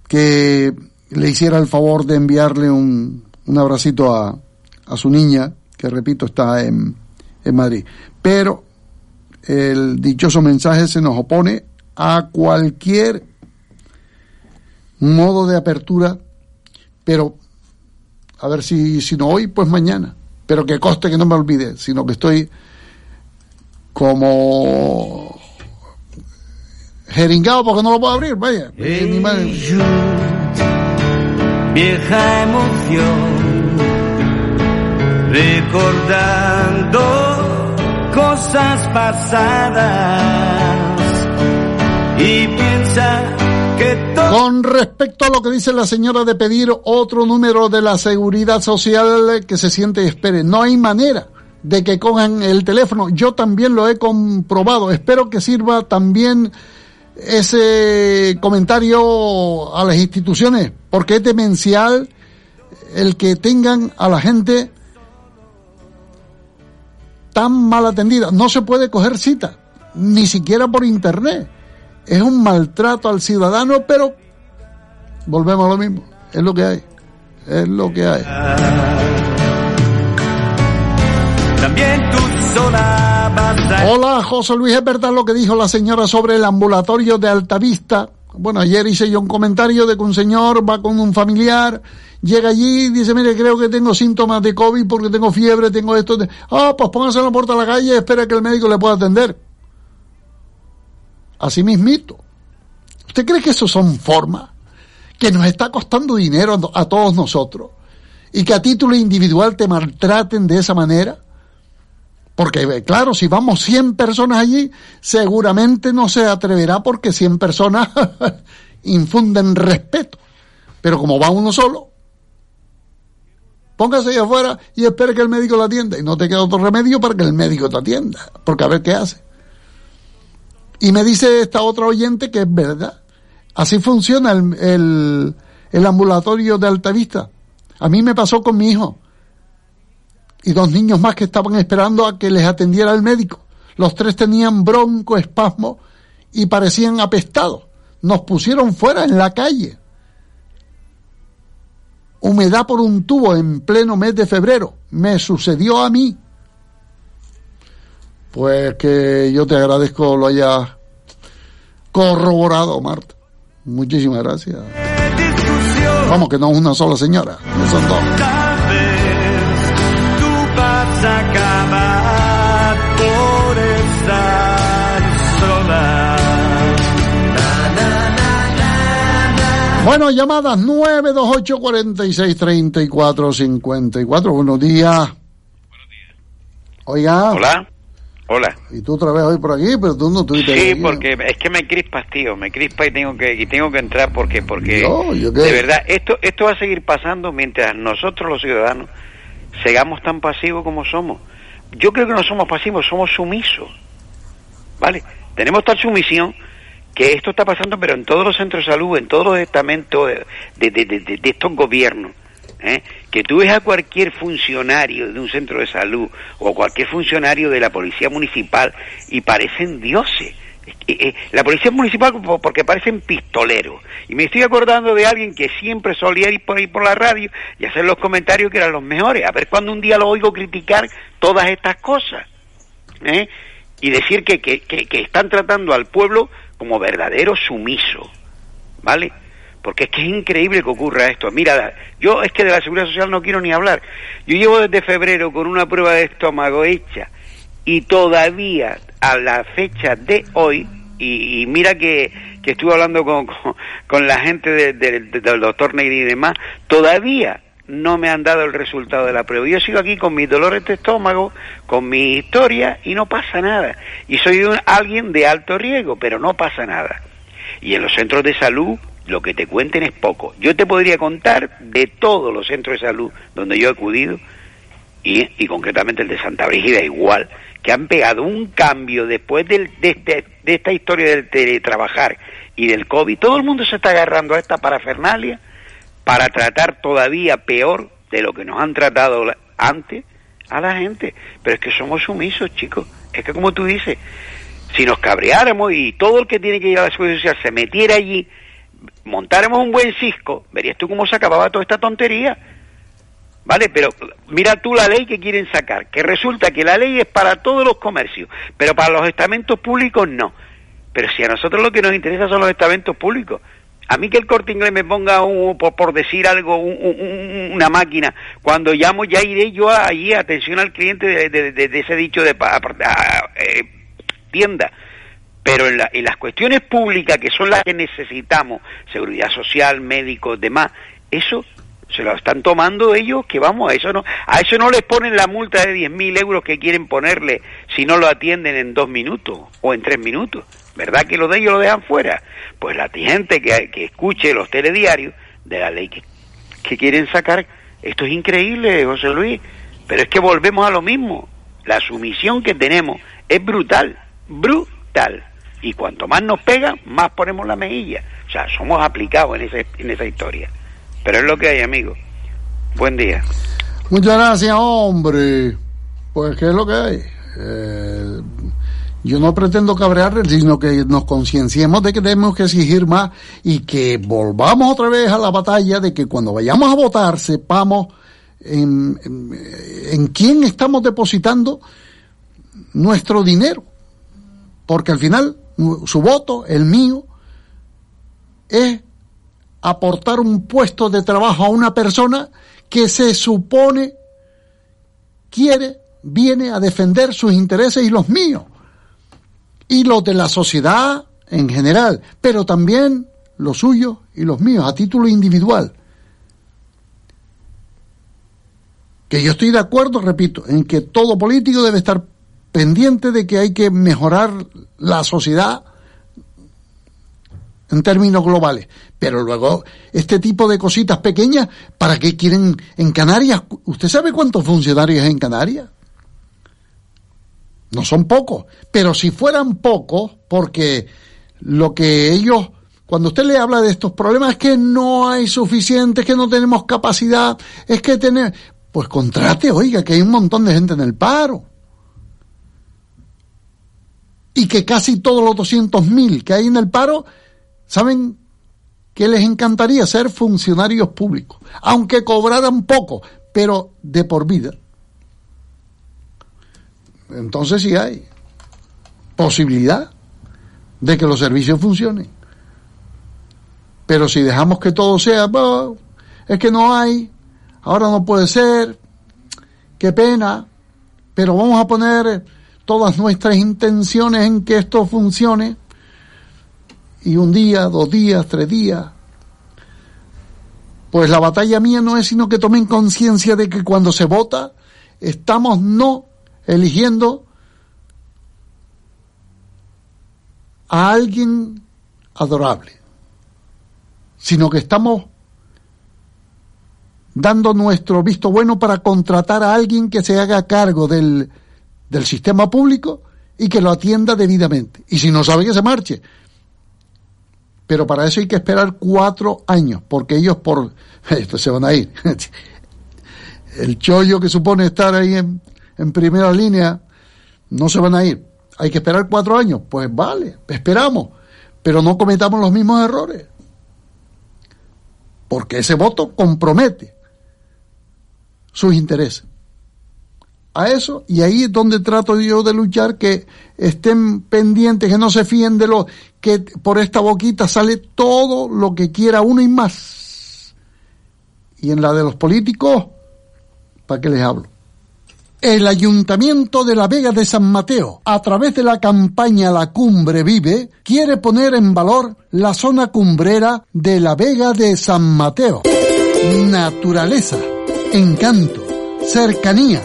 que le hiciera el favor de enviarle un, un abracito a, a, su niña, que repito está en, en Madrid. Pero el dichoso mensaje se nos opone a cualquier modo de apertura, pero a ver si, si no hoy, pues mañana. Pero que coste que no me olvide, sino que estoy como jeringado porque no lo puedo abrir, vaya. Hey, mi madre. Yo, vieja emoción, recordando cosas pasadas y piensa que todo... Con respecto a lo que dice la señora de pedir otro número de la seguridad social que se siente y espere, no hay manera de que cojan el teléfono. Yo también lo he comprobado. Espero que sirva también ese comentario a las instituciones, porque es demencial el que tengan a la gente tan mal atendida. No se puede coger cita, ni siquiera por internet. Es un maltrato al ciudadano, pero volvemos a lo mismo. Es lo que hay. Es lo que hay. También tú. Hola, José Luis, ¿es verdad lo que dijo la señora sobre el ambulatorio de Altavista? Bueno, ayer hice yo un comentario de que un señor va con un familiar, llega allí y dice, mire, creo que tengo síntomas de COVID porque tengo fiebre, tengo esto. Ah, pues póngase en la puerta de la calle y espera que el médico le pueda atender. Así mismito. ¿Usted cree que eso son formas? Que nos está costando dinero a todos nosotros. Y que a título individual te maltraten de esa manera. Porque, claro, si vamos 100 personas allí, seguramente no se atreverá porque 100 personas infunden respeto. Pero como va uno solo, póngase ahí afuera y espere que el médico lo atienda. Y no te queda otro remedio para que el médico te atienda. Porque a ver qué hace. Y me dice esta otra oyente que es verdad. Así funciona el, el, el ambulatorio de Altavista. A mí me pasó con mi hijo y dos niños más que estaban esperando a que les atendiera el médico. Los tres tenían bronco, espasmo y parecían apestados. Nos pusieron fuera en la calle. Humedad por un tubo en pleno mes de febrero. Me sucedió a mí. Pues que yo te agradezco lo hayas corroborado, Marta. Muchísimas gracias. Vamos, que no es una sola señora, no son dos. Bueno, llamadas 928 46 34 54. Buenos días. Oiga. Hola. Hola. Y tú otra vez hoy por aquí, pero tú no estuviste Sí, aquí. porque es que me crispas, tío, me crispa y tengo que y tengo que entrar porque porque No, ¿yo qué? de verdad esto esto va a seguir pasando mientras nosotros los ciudadanos sigamos tan pasivos como somos. Yo creo que no somos pasivos, somos sumisos. ¿Vale? Tenemos tal sumisión que esto está pasando, pero en todos los centros de salud, en todos los estamentos de, de, de- de- estos gobiernos. ¿eh? Que tú ves a cualquier funcionario de un centro de salud o cualquier funcionario de la policía municipal y parecen dioses. Eh, eh, la policía municipal po- porque parecen pistoleros. Y me estoy acordando de alguien que siempre solía ir por ahí por la radio y hacer los comentarios que eran los mejores. A ver cuando un día lo oigo criticar todas estas cosas. ¿eh? y decir que, que, que están tratando al pueblo como verdadero sumiso, ¿vale? Porque es que es increíble que ocurra esto. Mira, yo es que de la seguridad social no quiero ni hablar. Yo llevo desde febrero con una prueba de estómago hecha y todavía a la fecha de hoy, y, mira que, que estuve hablando con, con, la gente de- de- de- del doctor Negri y demás, todavía no me han dado el resultado de la prueba. Yo sigo aquí con mis dolores de estómago, con mi historia y no pasa nada. Y soy un- alguien de alto riesgo, pero no pasa nada. Y en los centros de salud lo que te cuenten es poco. Yo te podría contar de todos los centros de salud donde yo he acudido y, y concretamente el de Santa Brígida igual, que han pegado un cambio después del- de, este- de esta historia del teletrabajar y del COVID. Todo el mundo se está agarrando a esta parafernalia para tratar todavía peor de lo que nos han tratado antes a la gente. Pero es que somos sumisos, chicos. Es que como tú dices, si nos cabreáramos y todo el que tiene que ir a la seguridad social se metiera allí, montáramos un buen cisco, verías tú cómo se acababa toda esta tontería. ¿Vale? Pero mira tú la ley que quieren sacar, que resulta que la ley es para todos los comercios, pero para los estamentos públicos no. Pero si a nosotros lo que nos interesa son los estamentos públicos. A mí que el corte inglés me ponga, por, decir algo, un- un- una máquina, cuando llamo ya iré yo allí, atención al cliente de, ese dicho de eh, tienda. Pero en las cuestiones públicas, que son las que necesitamos, seguridad social, médicos, demás, eso se lo están tomando ellos, que vamos, a eso no, a eso no les ponen la multa de 10.000 euros que quieren ponerle si no lo atienden en dos minutos o en tres minutos. ¿Verdad que lo de ellos lo dejan fuera? Pues la gente que, que escuche los telediarios de la ley que, que quieren sacar, esto es increíble, José Luis, pero es que volvemos a lo mismo. La sumisión que tenemos es brutal, brutal. Y cuanto más nos pega, más ponemos la mejilla. O sea, somos aplicados en, ese, en esa historia. Pero es lo que hay, amigo. Buen día. Muchas gracias, hombre. Pues, ¿qué es lo que hay? Eh, yo no pretendo cabrear, sino que nos concienciemos de que tenemos que exigir más y que volvamos otra vez a la batalla de que cuando vayamos a votar sepamos en, quién estamos depositando nuestro dinero. Porque al final su voto, el mío, es aportar un puesto de trabajo a una persona que se supone quiere, viene a defender sus intereses y los míos, y los de la sociedad en general, pero también los suyos y los míos a título individual. Que yo estoy de acuerdo, repito, en que todo político debe estar pendiente de que hay que mejorar la sociedad en términos globales. Pero luego, este tipo de cositas pequeñas, ¿para qué quieren en Canarias? ¿Usted sabe cuántos funcionarios hay en Canarias? No son pocos, pero si fueran pocos, porque lo que ellos, cuando usted le habla de estos problemas, es que no hay suficiente, es que no tenemos capacidad, es que tener, pues contrate, oiga, que hay un montón de gente en el paro. Y que casi todos los 200.000 que hay en el paro, ¿saben que les encantaría ser funcionarios públicos? Aunque cobraran poco, pero de por vida. Entonces sí hay posibilidad de que los servicios funcionen. Pero si dejamos que todo sea, "Bah, es que no hay, ahora no puede ser, qué pena, pero vamos a poner todas nuestras intenciones en que esto funcione, y un día, dos días, tres días, Pues la batalla mía no es sino que tomen conciencia de que cuando se vota estamos no eligiendo a alguien adorable, sino que estamos dando nuestro visto bueno para contratar a alguien que se haga cargo del, del sistema público y que lo atienda debidamente. Y si no sabe que se marche. Pero para eso hay que esperar cuatro años, porque ellos por... Esto se van a ir. El chollo que supone estar ahí en, en primera línea, no se van a ir. Hay que esperar cuatro años. Pues vale, esperamos. Pero no cometamos los mismos errores. Porque ese voto compromete sus intereses. A eso, y ahí es donde trato yo de luchar, que estén pendientes, que no se fíen de lo que por esta boquita sale todo lo que quiera uno y más. Y en la de los políticos, ¿para qué les hablo? El Ayuntamiento de la Vega de San Mateo, a través de la campaña La Cumbre Vive, quiere poner en valor la zona cumbrera de la Vega de San Mateo. Naturaleza, encanto, cercanía,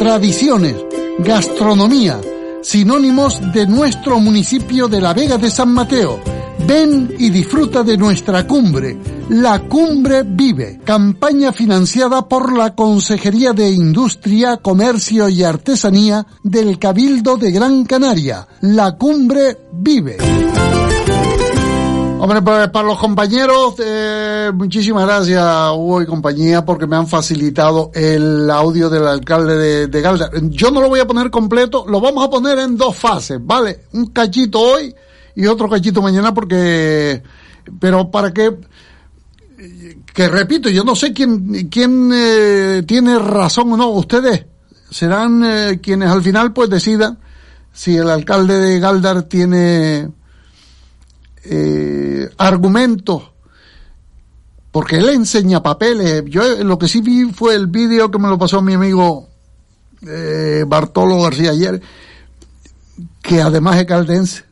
tradiciones, gastronomía, sinónimos de nuestro municipio de la Vega de San Mateo. Ven y disfruta de nuestra cumbre. La Cumbre Vive, campaña financiada por la Consejería de Industria, Comercio y Artesanía del Cabildo de Gran Canaria. La Cumbre Vive. Hombre, pues para los compañeros, eh, muchísimas gracias Hugo y compañía porque me han facilitado el audio del alcalde de, de Galdar. Yo no lo voy a poner completo, lo vamos a poner en dos fases, ¿vale? Un cachito hoy y otro cachito mañana porque, pero para que, que repito, yo no sé quién, quién eh, tiene razón o no, ustedes serán eh, quienes al final pues decidan si el alcalde de Galdar tiene eh, argumentos, porque él enseña papeles. Yo lo que sí vi fue el vídeo que me lo pasó mi amigo Bartolo García ayer, que además es caldense.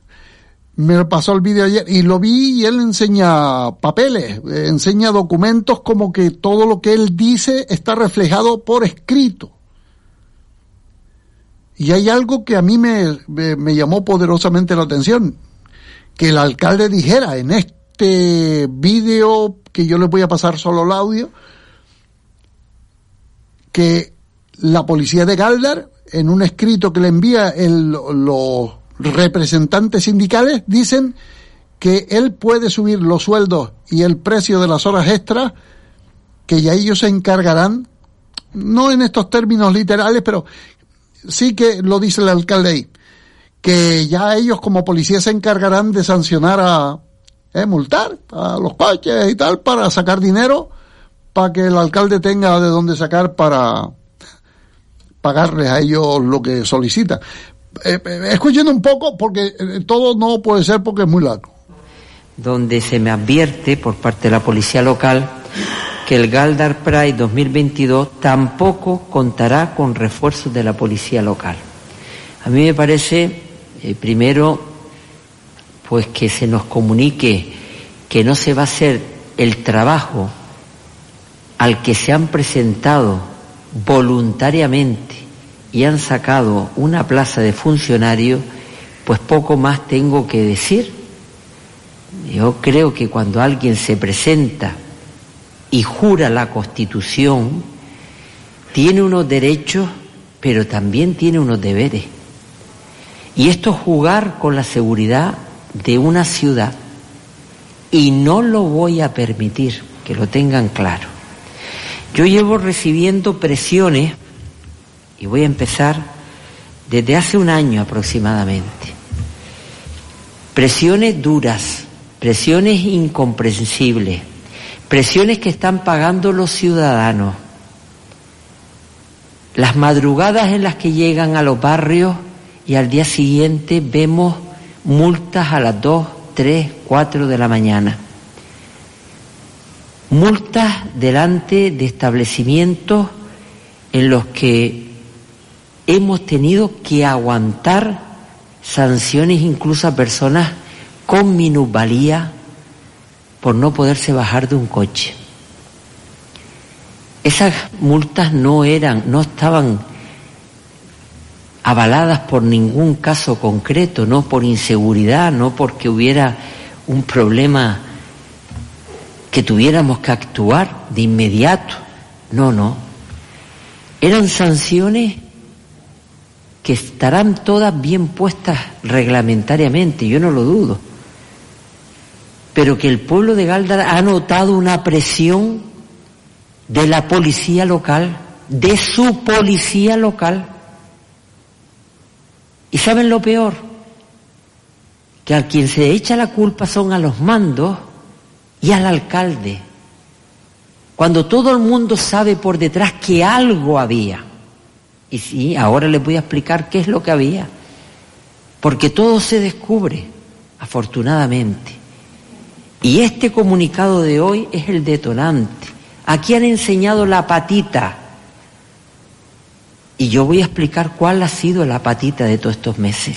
Me pasó el vídeo ayer y lo vi y él enseña papeles, eh, enseña documentos como que todo lo que él dice está reflejado por escrito. Y hay algo que a mí me, me, me llamó poderosamente la atención que el alcalde dijera en este vídeo que yo les voy a pasar solo el audio, que la policía de Galdar, en un escrito que le envía el, los representantes sindicales, dicen que él puede subir los sueldos y el precio de las horas extras, que ya ellos se encargarán, no en estos términos literales, pero sí que lo dice el alcalde ahí, que ya ellos como policía se encargarán de sancionar a, eh, multar a los coches y tal para sacar dinero para que el alcalde tenga de dónde sacar para pagarles a ellos lo que solicitan. Eh, eh, escuchen un poco porque eh, todo no puede ser porque es muy largo. donde se me advierte por parte de la policía local que el Galdar Pride 2022 tampoco contará con refuerzos de la policía local. A mí me parece, eh, primero, pues que se nos comunique que no se va a hacer el trabajo al que se han presentado voluntariamente y han sacado una plaza de funcionario, pues poco más tengo que decir. Yo creo que cuando alguien se presenta y jura la Constitución, tiene unos derechos, pero también tiene unos deberes. Y esto es jugar con la seguridad de una ciudad. Y no lo voy a permitir, que lo tengan claro. Yo llevo recibiendo presiones, y voy a empezar desde hace un año aproximadamente. Presiones duras, presiones incomprensibles, presiones que están pagando los ciudadanos. Las madrugadas en las que llegan a los barrios y al día siguiente vemos multas a las 2, 3, 4 de la mañana. Multas delante de establecimientos en los que hemos tenido que aguantar sanciones incluso a personas con minusvalía por no poderse bajar de un coche. Esas multas no eran, no estaban avaladas por ningún caso concreto, no por inseguridad, no porque hubiera un problema que tuviéramos que actuar de inmediato. No, no. Eran sanciones que estarán todas bien puestas reglamentariamente, yo no lo dudo. Pero que el pueblo de Gáldara ha notado una presión de la policía local, de su policía local. ¿Y saben lo peor? Que a quien se echa la culpa son a los mandos y al alcalde. Cuando todo el mundo sabe por detrás que algo había. Y sí, ahora les voy a explicar qué es lo que había. Porque todo se descubre, afortunadamente. Y este comunicado de hoy es el detonante. Aquí han enseñado la patita. Y yo voy a explicar cuál ha sido la patita de todos estos meses.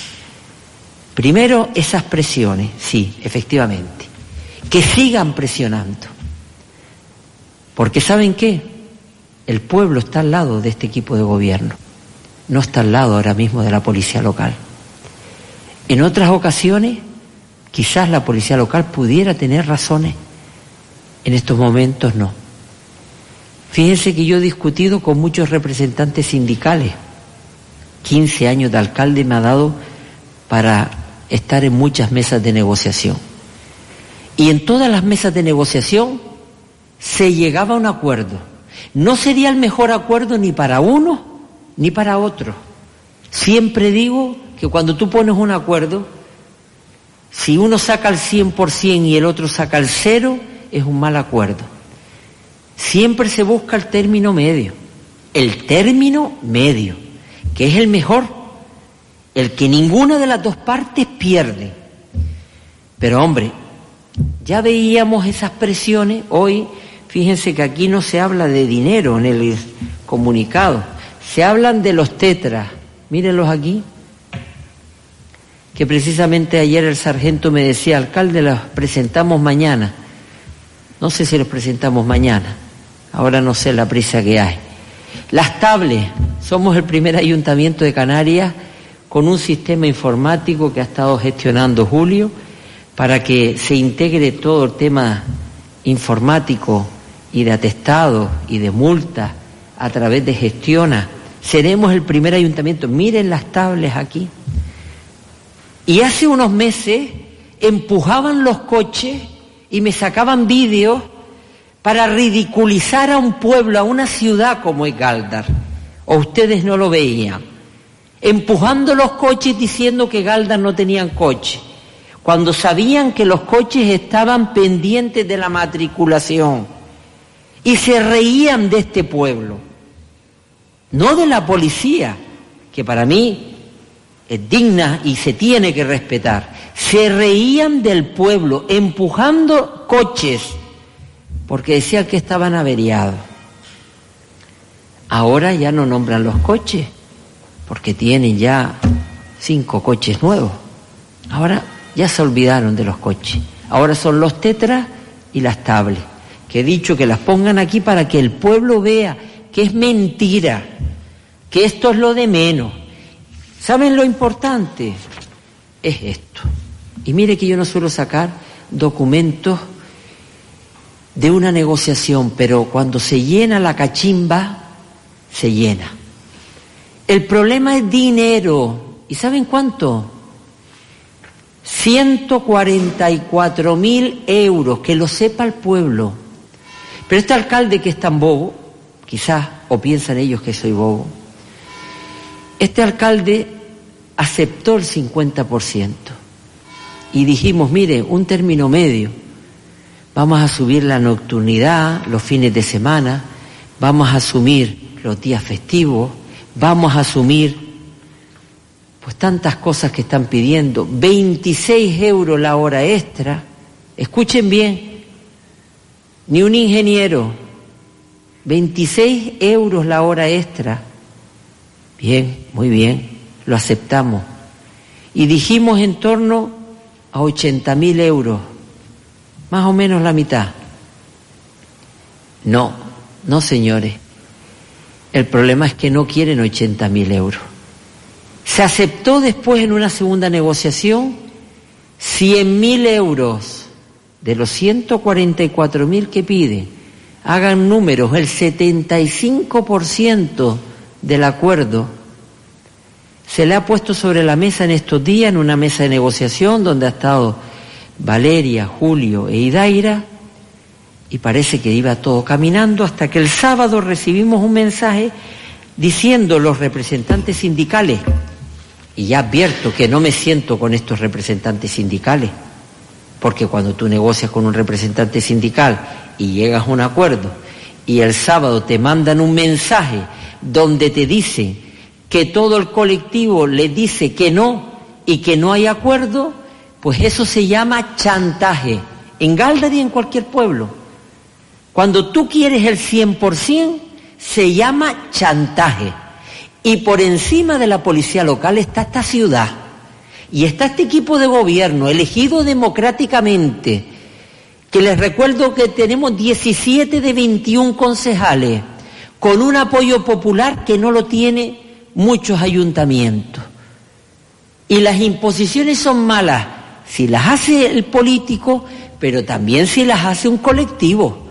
Primero, esas presiones, sí, efectivamente. Que sigan presionando. Porque ¿saben qué? El pueblo está al lado de este equipo de gobierno. No está al lado ahora mismo de la policía local. En otras ocasiones, quizás la policía local pudiera tener razones. En estos momentos no. Fíjense que yo he discutido con muchos representantes sindicales. 15 años de alcalde me ha dado para estar en muchas mesas de negociación. Y en todas las mesas de negociación se llegaba a un acuerdo. No sería el mejor acuerdo ni para uno ni para otro. Siempre digo que cuando tú pones un acuerdo, si uno saca el 100% y el otro saca el cero, es un mal acuerdo. Siempre se busca el término medio, el término medio, que es el mejor, el que ninguna de las dos partes pierde. Pero hombre, ya veíamos esas presiones, hoy fíjense que aquí no se habla de dinero en el comunicado, se hablan de los tetras, mírenlos aquí, que precisamente ayer el sargento me decía, alcalde, los presentamos mañana. No sé si los presentamos mañana. Ahora no sé la prisa que hay. Las tablets. Somos el primer ayuntamiento de Canarias con un sistema informático que ha estado gestionando Julio para que se integre todo el tema informático y de atestado y de multas a través de Gestiona. Seremos el primer ayuntamiento. Miren las tablets aquí. Y hace unos meses empujaban los coches y me sacaban vídeos para ridiculizar a un pueblo, a una ciudad como es Galdar. O ustedes no lo veían. Empujando los coches diciendo que Galdar no tenían coche. Cuando sabían que los coches estaban pendientes de la matriculación. Y se reían de este pueblo. No de la policía, que para mí es digna y se tiene que respetar. Se reían del pueblo empujando coches porque decían que estaban averiados. Ahora ya no nombran los coches, porque tienen ya cinco coches nuevos. Ahora ya se olvidaron de los coches. Ahora son los tetras y las tablets, que he dicho que las pongan aquí para que el pueblo vea que es mentira, que esto es lo de menos. ¿Saben lo importante? Es esto. Y mire que yo no suelo sacar documentos de una negociación, pero cuando se llena la cachimba, se llena. El problema es dinero. ¿Y saben cuánto? 144 mil euros, que lo sepa el pueblo. Pero este alcalde que es tan bobo, quizás, o piensan ellos que soy bobo, este alcalde aceptó el 50% y dijimos, mire, un término medio, vamos a subir la nocturnidad, los fines de semana, vamos a asumir los días festivos, vamos a asumir pues tantas cosas que están pidiendo, 26 euros la hora extra, escuchen bien, ni un ingeniero, 26 euros la hora extra, bien, muy bien, lo aceptamos, y dijimos en torno a 80 mil euros más o menos la mitad. No, No, señores. El problema es que no quieren 80 mil euros. Se aceptó después en una segunda negociación 100 mil euros de los 144 mil que piden. Hagan números, el 75% del acuerdo se le ha puesto sobre la mesa en estos días, en una mesa de negociación donde ha estado Valeria, Julio e Idaira, y parece que iba todo caminando hasta que el sábado recibimos un mensaje diciendo los representantes sindicales, y ya advierto que no me siento con estos representantes sindicales, porque cuando tú negocias con un representante sindical y llegas a un acuerdo y el sábado te mandan un mensaje donde te dicen que todo el colectivo le dice que no y que no hay acuerdo, pues eso se llama chantaje, en Galdar y en cualquier pueblo. Cuando tú quieres el 100%, se llama chantaje. Y por encima de la policía local está esta ciudad. Y está este equipo de gobierno elegido democráticamente, que les recuerdo que tenemos 17 de 21 concejales, con un apoyo popular que no lo tiene muchos ayuntamientos. Y las imposiciones son malas si las hace el político, pero también si las hace un colectivo.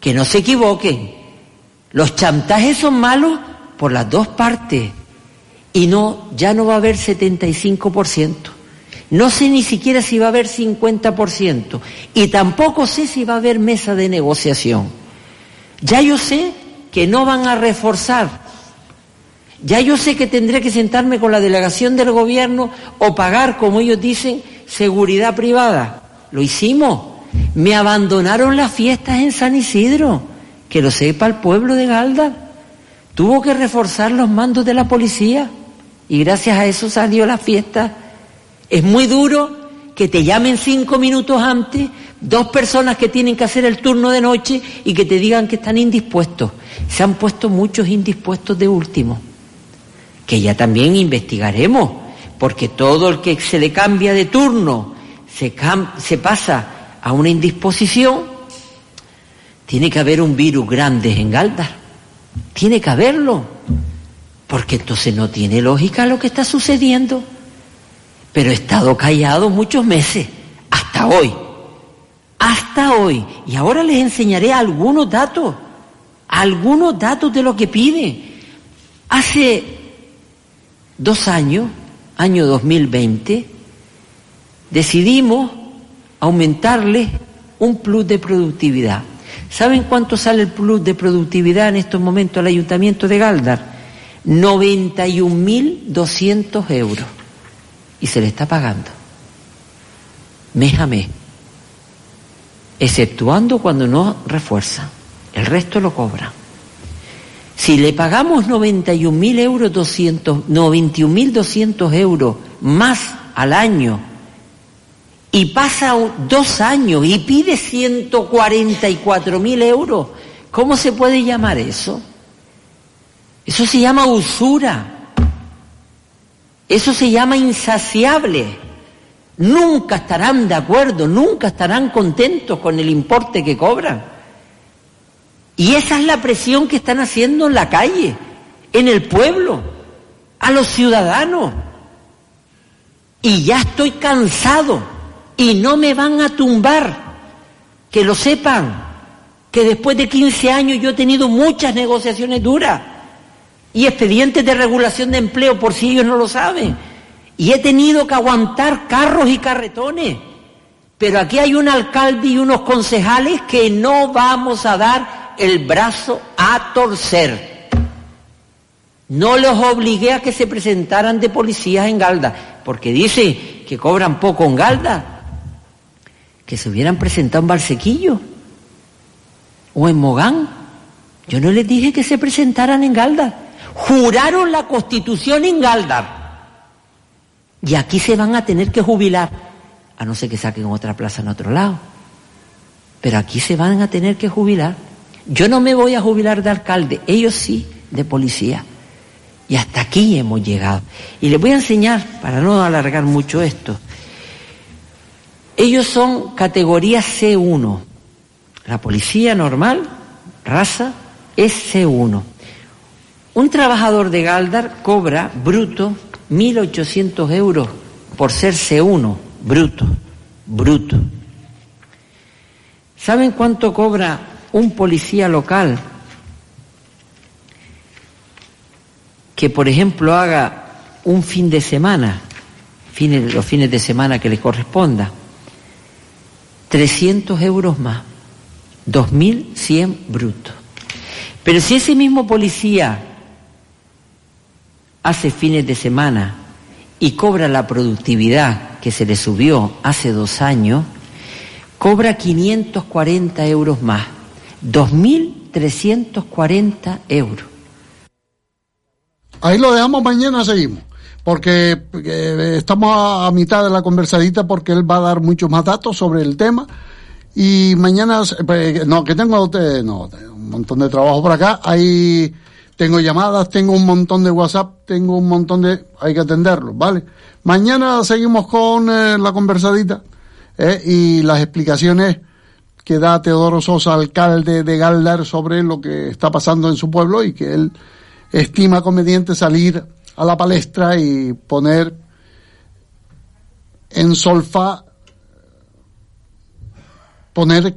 Que no se equivoquen. Los chantajes son malos por las dos partes. Y no, ya no va a haber 75%. No sé ni siquiera si va a haber 50%. Y tampoco sé si va a haber mesa de negociación. Ya yo sé que no van a reforzar. Ya yo sé que tendré que sentarme con la delegación del gobierno o pagar, como ellos dicen, seguridad privada. Lo hicimos. Me abandonaron las fiestas en San Isidro. Que lo sepa el pueblo de Galda. Tuvo que reforzar los mandos de la policía. Y gracias a eso salió la fiesta. Es muy duro que te llamen cinco minutos antes dos personas que tienen que hacer el turno de noche y que te digan que están indispuestos. Se han puesto muchos indispuestos de último, que ya también investigaremos, porque todo el que se le cambia de turno se, pasa a una indisposición, tiene que haber un virus grande en Galdar. Tiene que haberlo. Porque entonces no tiene lógica lo que está sucediendo. Pero he estado callado muchos meses, hasta hoy. Hasta hoy. Y ahora les enseñaré algunos datos. Algunos datos de lo que pide. Hace dos años, año 2020, decidimos aumentarles un plus de productividad. ¿Saben cuánto sale el plus de productividad en estos momentos al Ayuntamiento de Galdar? 91.200 euros. Y se le está pagando. Mes a mes. Exceptuando cuando no refuerza. El resto lo cobra. Si le pagamos 91.000 euros, 200, 91.200 euros más al año y pasa dos años y pide 144.000 euros, ¿cómo se puede llamar eso? Eso se llama usura. Eso se llama insaciable. Nunca estarán de acuerdo, nunca estarán contentos con el importe que cobran. Y esa es la presión que están haciendo en la calle, en el pueblo, a los ciudadanos. Y ya estoy cansado y no me van a tumbar. Que lo sepan, que después de 15 años yo he tenido muchas negociaciones duras y expedientes de regulación de empleo por si ellos no lo saben. Y he tenido que aguantar carros y carretones. Pero aquí hay un alcalde y unos concejales que no vamos a dar el brazo a torcer. No los obligué a que se presentaran de policías en Galda, porque dice que cobran poco en Galda. Que se hubieran presentado en Barsequillo o en Mogán. Yo no les dije que se presentaran en Galda. Juraron la constitución en Galdar. Y aquí se van a tener que jubilar, a no ser que saquen otra plaza en otro lado. Pero aquí se van a tener que jubilar. Yo no me voy a jubilar de alcalde, ellos sí, de policía. Y hasta aquí hemos llegado. Y les voy a enseñar, para no alargar mucho esto, ellos son categoría C1. La policía normal, raza, es C1. Un trabajador de Galdar cobra bruto 1.800 euros por ser C1, bruto, bruto. ¿Saben cuánto cobra un policía local que, por ejemplo, haga un fin de semana, los fines de semana que le corresponda? 300 euros más, 2.100 brutos. Pero si ese mismo policía hace fines de semana y cobra la productividad que se le subió hace dos años, cobra 540 euros más, 2.340 euros. Ahí lo dejamos, mañana seguimos. Porque eh, estamos a, mitad de la conversadita porque él va a dar muchos más datos sobre el tema. Y mañana, eh, no, que tengo eh, no, un montón de trabajo por acá. Ahí tengo llamadas, tengo un montón de WhatsApp, tengo un montón de... Hay que atenderlo, ¿vale? Mañana seguimos con eh, la conversadita eh, y las explicaciones que da Teodoro Sosa, alcalde de Galdar, sobre lo que está pasando en su pueblo y que él estima conveniente salir a la palestra y poner en solfa, poner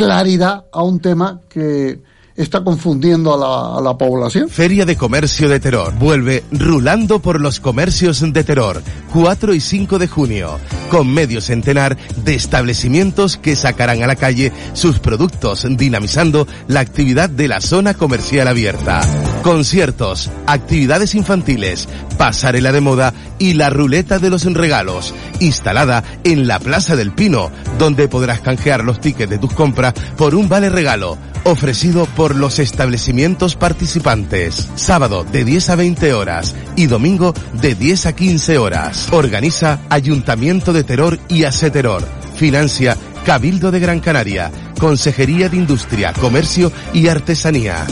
claridad a un tema que está confundiendo a la, población. Feria de Comercio de Terror vuelve rulando por los comercios de Terror 4 y 5 de junio con medio centenar de establecimientos que sacarán a la calle sus productos dinamizando la actividad de la zona comercial abierta. Conciertos, actividades infantiles, pasarela de moda y la ruleta de los regalos, instalada en la Plaza del Pino, donde podrás canjear los tickets de tus compras por un vale regalo ofrecido por los establecimientos participantes. Sábado de 10 a 20 horas y domingo de 10 a 15 horas. Organiza Ayuntamiento de Terror y Terror. Financia Cabildo de Gran Canaria. Consejería de Industria, Comercio y Artesanía.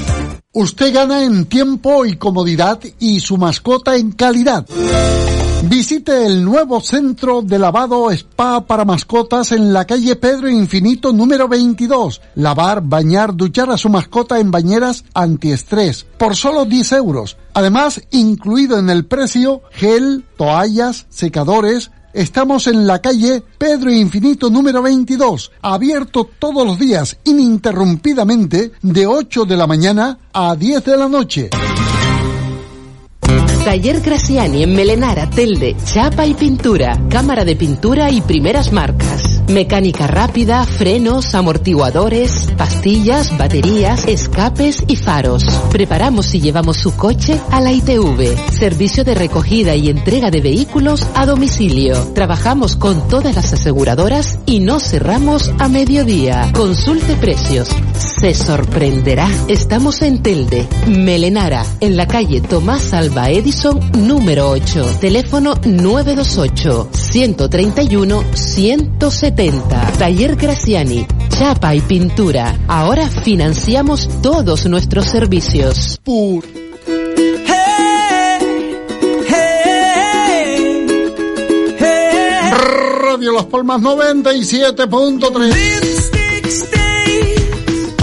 Usted gana en tiempo y comodidad y su mascota en calidad. Visite el nuevo centro de lavado spa para mascotas en la calle Pedro Infinito número 22. Lavar, bañar, duchar a su mascota en bañeras antiestrés por solo 10 euros. Además, incluido en el precio, gel, toallas, secadores, Estamos en la calle Pedro Infinito número 22, abierto todos los días ininterrumpidamente de 8 de la mañana a 10 de la noche. Taller Graciani en Melenara, Telde, Chapa y Pintura, Cámara de Pintura y primeras marcas. Mecánica rápida, frenos, amortiguadores, pastillas, baterías, escapes y faros. Preparamos y llevamos su coche a la ITV. Servicio de recogida y entrega de vehículos a domicilio. Trabajamos con todas las aseguradoras y no cerramos a mediodía. Consulte precios. Se sorprenderá. Estamos en Telde, Melenara, en la calle Tomás Alba Edison número 8. Teléfono 928 131 170. Taller Graciani, chapa y pintura. Ahora financiamos todos nuestros servicios. Pur. Radio Las Palmas 97.3.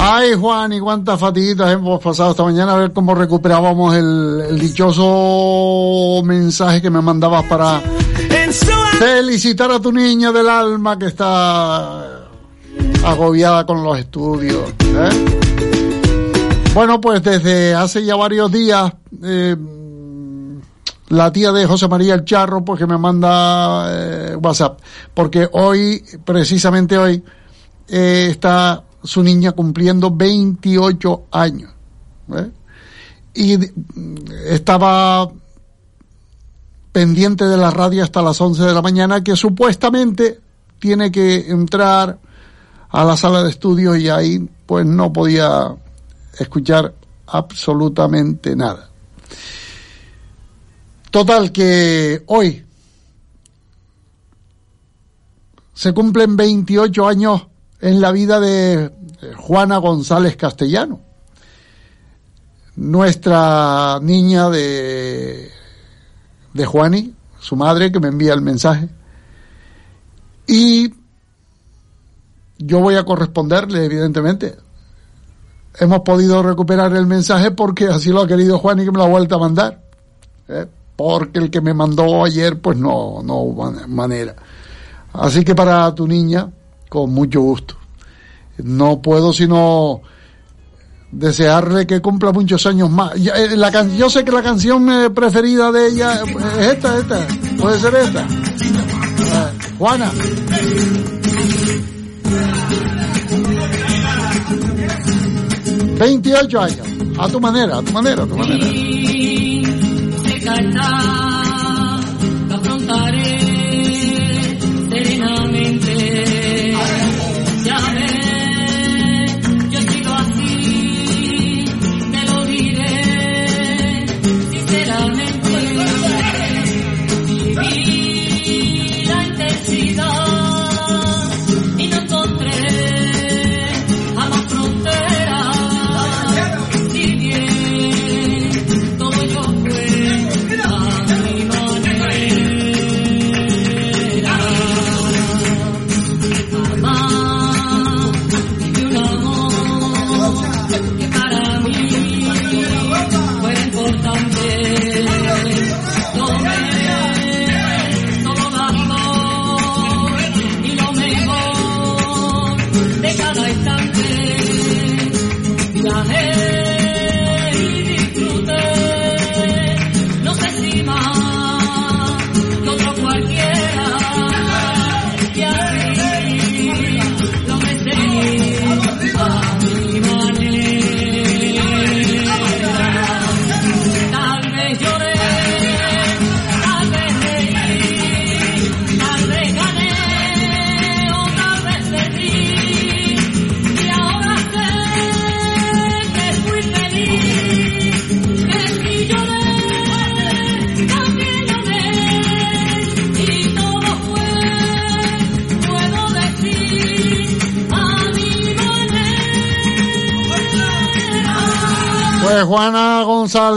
Ay, Juan, y cuántas fatiguitas hemos pasado esta mañana a ver cómo recuperábamos el, dichoso mensaje que me mandabas para felicitar a tu niña del alma que está agobiada con los estudios. ¿eh? Bueno, pues desde hace ya varios días, eh, la tía de José María el Charro, pues que me manda eh, WhatsApp, porque hoy, precisamente hoy, está su niña cumpliendo 28 años. ¿eh? Y estaba pendiente de la radio hasta las 11 de la mañana, que supuestamente tiene que entrar a la sala de estudio y ahí pues no podía escuchar absolutamente nada. Total que hoy se cumplen 28 años en la vida de Juana González Castellano, nuestra niña de, de Juani, su madre, que me envía el mensaje. Y yo voy a corresponderle, evidentemente, hemos podido recuperar el mensaje porque así lo ha querido Juan y que me lo ha vuelto a mandar. ¿eh? Porque el que me mandó ayer, pues no, no manera. Así que para tu niña, con mucho gusto. No puedo sino desearle que cumpla muchos años más. Eh, la can- yo sé que la canción eh, preferida de ella es esta, esta. Puede ser esta. Eh, Juana. Veintiocho años. A tu manera, a tu manera, a tu manera.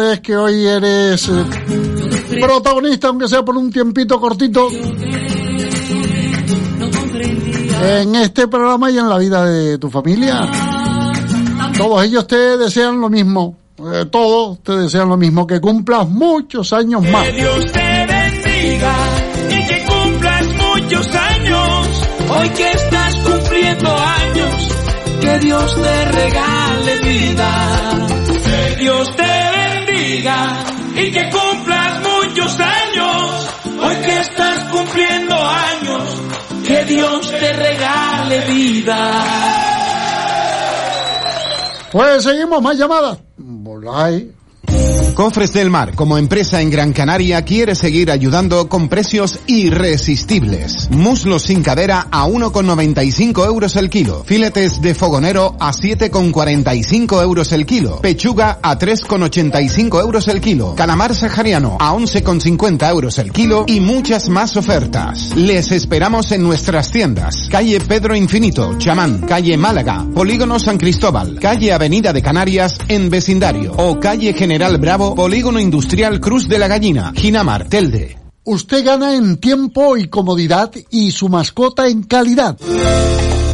González, que hoy eres eh, protagonista, aunque sea por un tiempito cortito, en este programa y en la vida de tu familia. Todos ellos te desean lo mismo, eh, todos te desean lo mismo, que cumplas muchos años más. Que Dios te bendiga y que cumplas muchos años. Hoy que estás cumpliendo años, que Dios te regale vida. Que Dios te y que cumplas muchos años. Hoy que estás cumpliendo años, que Dios te regale vida. Pues seguimos, más llamadas. Volay. Cofres del Mar, como empresa en Gran Canaria, quiere seguir ayudando con precios irresistibles. Muslos sin cadera a 1,95 euros el kilo. Filetes de fogonero a 7,45 euros el kilo. Pechuga a 3,85 euros el kilo. Calamar sahariano a 11,50 euros el kilo y muchas más ofertas. Les esperamos en nuestras tiendas. Calle Pedro Infinito, Chamán, calle Málaga, Polígono San Cristóbal, calle Avenida de Canarias en vecindario o calle General Bravo, Polígono Industrial Cruz de la Gallina, Ginamar, Telde. Usted gana en tiempo y comodidad y su mascota en calidad.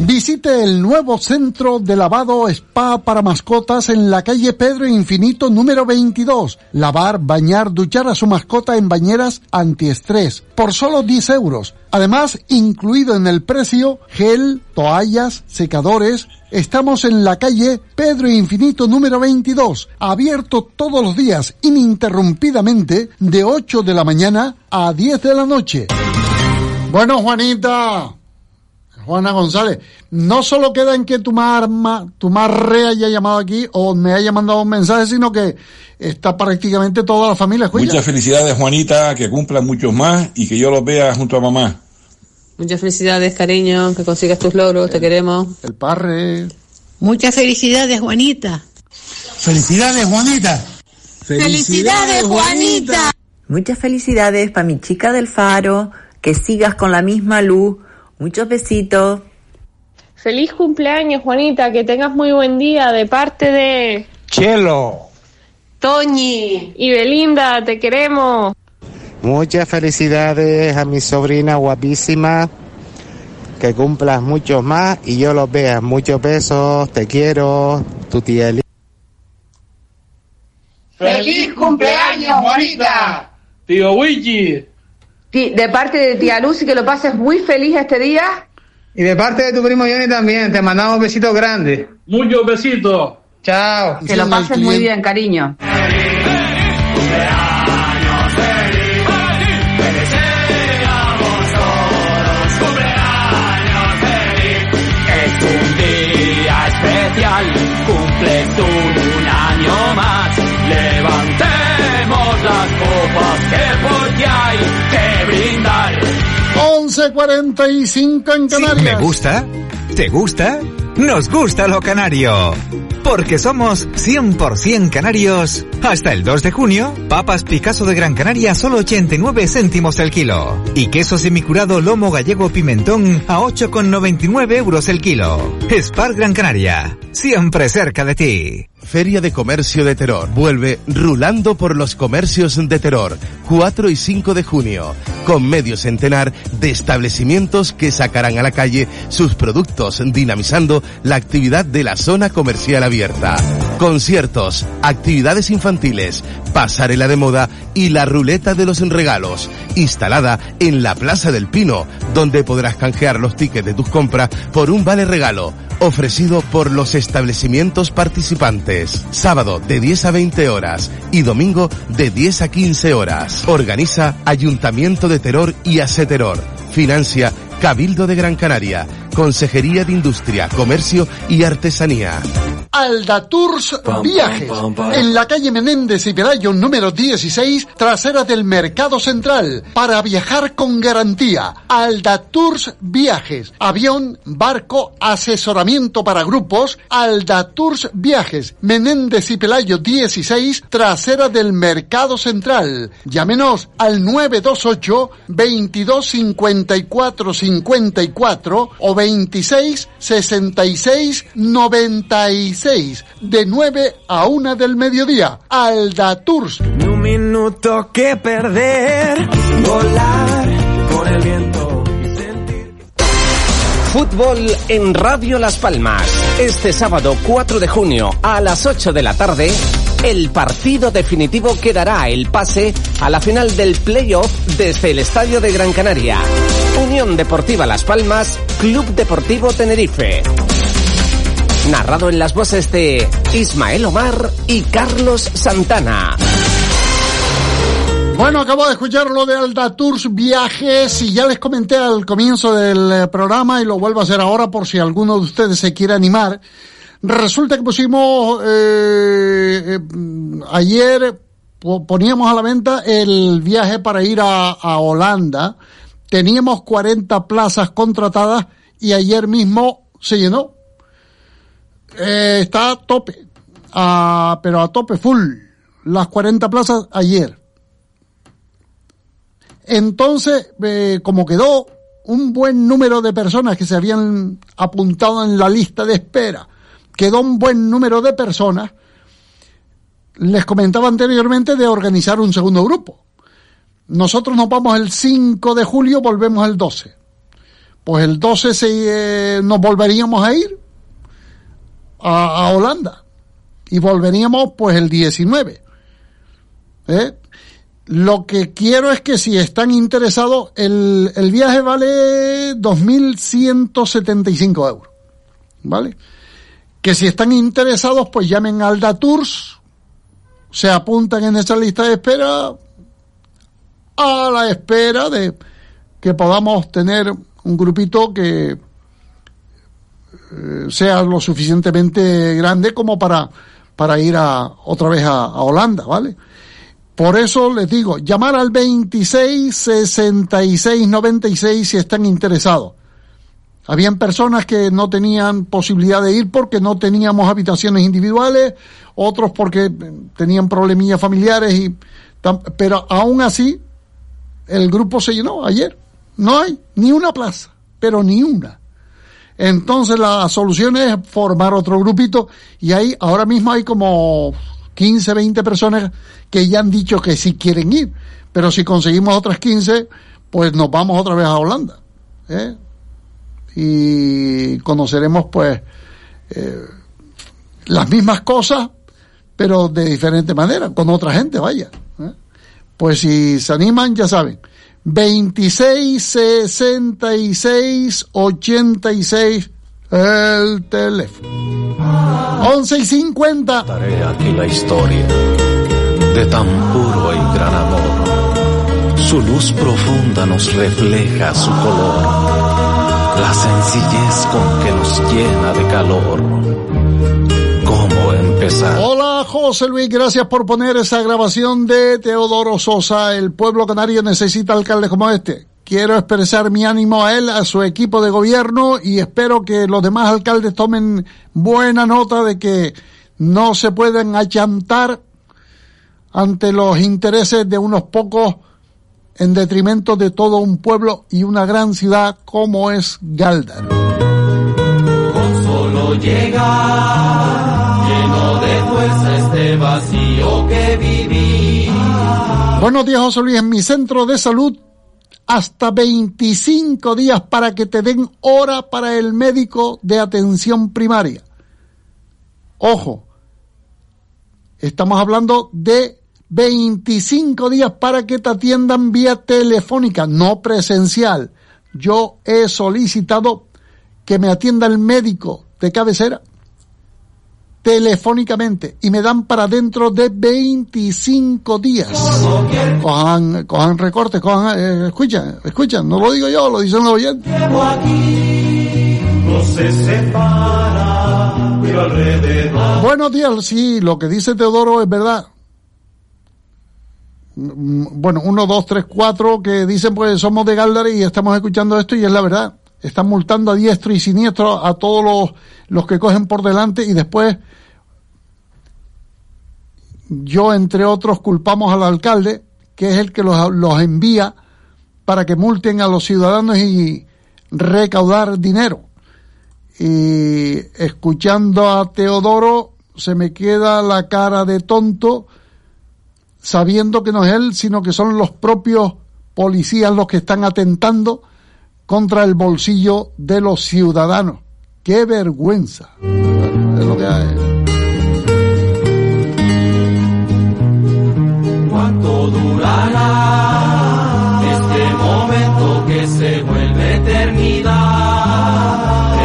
Visite el nuevo centro de lavado spa para mascotas en la calle Pedro Infinito número 22. Lavar, bañar, duchar a su mascota en bañeras antiestrés por solo 10 euros. Además, incluido en el precio, gel, toallas, secadores. Estamos en la calle Pedro Infinito número 22, abierto todos los días ininterrumpidamente de 8 de la mañana a 10 de la noche. Bueno, Juanita, Juana González, no solo queda en que tu marma, tu marre haya llamado aquí o me haya mandado un mensaje, sino que está prácticamente toda la familia escucha. Muchas felicidades, Juanita, que cumpla muchos más y que yo los vea junto a mamá. Muchas felicidades, cariño, que consigas tus logros, te queremos. El parre. Muchas felicidades, Juanita. Felicidades, Juanita. Felicidades, Juanita. Muchas felicidades para mi chica del faro, que sigas con la misma luz. Muchos besitos. Feliz cumpleaños, Juanita, que tengas muy buen día de parte de Chelo. Toñi y Belinda, te queremos. Muchas felicidades a mi sobrina guapísima que cumplas muchos más y yo los vea. Muchos besos, te quiero, tu tía Eli. ¡Feliz cumpleaños, Juanita! Tío Luigi. De parte de tía Lucy, que lo pases muy feliz este día. Y de parte de tu primo Johnny también, te mandamos besitos grandes. Muchos besitos. Chao. Que lo pases muy bien, cariño. Es un día especial, cumple tú un año más. Levantemos las copas que porque hay. 11.45 en Canarias. ¿Me gusta? ¿Te gusta? Nos gusta lo canario. Porque somos 100% canarios. Hasta el 2 de junio, papas Picasso de Gran Canaria solo 89 céntimos el kilo. Y queso semicurado lomo gallego pimentón a 8,99 euros el kilo. Spar Gran Canaria. Siempre cerca de ti. Feria de Comercio de Terror. Vuelve rulando por los comercios de Terror. 4 y 5 de junio. Con medio centenar de establecimientos que sacarán a la calle sus productos, dinamizando la actividad de la zona comercial abierta. Conciertos, actividades infantiles, pasarela de moda y la ruleta de los regalos. Instalada en la Plaza del Pino, donde podrás canjear los tickets de tus compras por un vale regalo ofrecido por los establecimientos participantes. Sábado de 10 a 20 horas y domingo de 10 a 15 horas. Organiza Ayuntamiento de Terror y Aseteror. Financia Cabildo de Gran Canaria. Consejería de Industria, Comercio y Artesanía. Alda Tours Viajes, en la calle Menéndez y Pelayo número 16, trasera del Mercado Central, para viajar con garantía. Alda Tours Viajes, avión, barco, asesoramiento para grupos. Alda Tours Viajes, Menéndez y Pelayo 16, trasera del Mercado Central. Llámenos al 928 22 54 54 o 26 66 96 de 9 a 1 del mediodía. Alda Tours. Ni un minuto que perder, volar con el viento. Fútbol en Radio Las Palmas. Este sábado 4 de junio a las 8 de la tarde, el partido definitivo que dará el pase a la final del playoff desde el Estadio de Gran Canaria. Unión Deportiva Las Palmas, Club Deportivo Tenerife. Narrado en las voces de Ismael Omar y Carlos Santana. Bueno, acabo de escuchar lo de Alda Tours Viajes y ya les comenté al comienzo del eh, programa y lo vuelvo a hacer ahora por si alguno de ustedes se quiere animar. Resulta que pusimos eh, eh, ayer po- poníamos a la venta el viaje para ir a, a Holanda. Teníamos 40 plazas contratadas y ayer mismo se llenó. Eh, está a tope, Ah, pero a tope full. Las 40 plazas ayer. Entonces, eh, como quedó un buen número de personas que se habían apuntado en la lista de espera, quedó un buen número de personas, les comentaba anteriormente de organizar un segundo grupo. Nosotros nos vamos el 5 de julio, volvemos el 12. Pues el 12 se, eh, nos volveríamos a ir a, a Holanda y volveríamos pues el 19. ¿Eh? Lo que quiero es que si están interesados, el, el viaje vale 2.175 euros. ¿Vale? Que si están interesados, pues llamen a Alda Tours, se apuntan en esa lista de espera a la espera de que podamos tener un grupito que eh, sea lo suficientemente grande como para, para ir a, otra vez a, a Holanda, ¿vale? Por eso les digo, llamar al 26 66 96 si están interesados. Habían personas que no tenían posibilidad de ir porque no teníamos habitaciones individuales, otros porque tenían problemillas familiares y pero aún así el grupo se llenó ayer. No hay ni una plaza, pero ni una. Entonces la solución es formar otro grupito y ahí ahora mismo hay como 15, 20 personas que ya han dicho que sí quieren ir. Pero si conseguimos otras 15, pues nos vamos otra vez a Holanda. ¿eh? y conoceremos pues eh, las mismas cosas, pero de diferente manera, con otra gente, vaya. ¿eh? Pues si se animan, ya saben. 26 66 86 el teléfono. 11 y 50. Daré aquí la historia de tan puro y gran amor. Su luz profunda nos refleja su color, la sencillez con que nos llena de calor. ¿Cómo empezar? Hola José Luis, gracias por poner esa grabación de Teodoro Sosa. El pueblo canario necesita alcaldes como este. Quiero expresar mi ánimo a él, a su equipo de gobierno y espero que los demás alcaldes tomen buena nota de que no se pueden achantar ante los intereses de unos pocos en detrimento de todo un pueblo y una gran ciudad como es Galdar. Con solo llegar, lleno de fuerza este vacío que viví. Buenos días, José Luis. En mi centro de salud hasta 25 días para que te den hora para el médico de atención primaria. Ojo, estamos hablando de 25 días para que te atiendan vía telefónica, no presencial. Yo he solicitado que me atienda el médico de cabecera telefónicamente y me dan para dentro de 25 días. Cojan, cojan recortes, cojan, eh, escuchan, escuchan, no lo digo yo, lo dicen los oyentes. No se separa, pero alrededor. Buenos días, sí, lo que dice Teodoro es verdad. Mm, Bueno, uno, dos, tres, cuatro que dicen pues somos de Galdar y estamos escuchando esto y es la verdad. Están multando a diestro y siniestro a todos los, los que cogen por delante y después yo, entre otros, culpamos al alcalde, que es el que los, los envía para que multen a los ciudadanos y recaudar dinero. Y escuchando a Teodoro, se me queda la cara de tonto, sabiendo que no es él, sino que son los propios policías los que están atentando contra el bolsillo de los ciudadanos. ¡Qué vergüenza! Es lo que hay. ¿Cuánto durará este momento que se vuelve eternidad?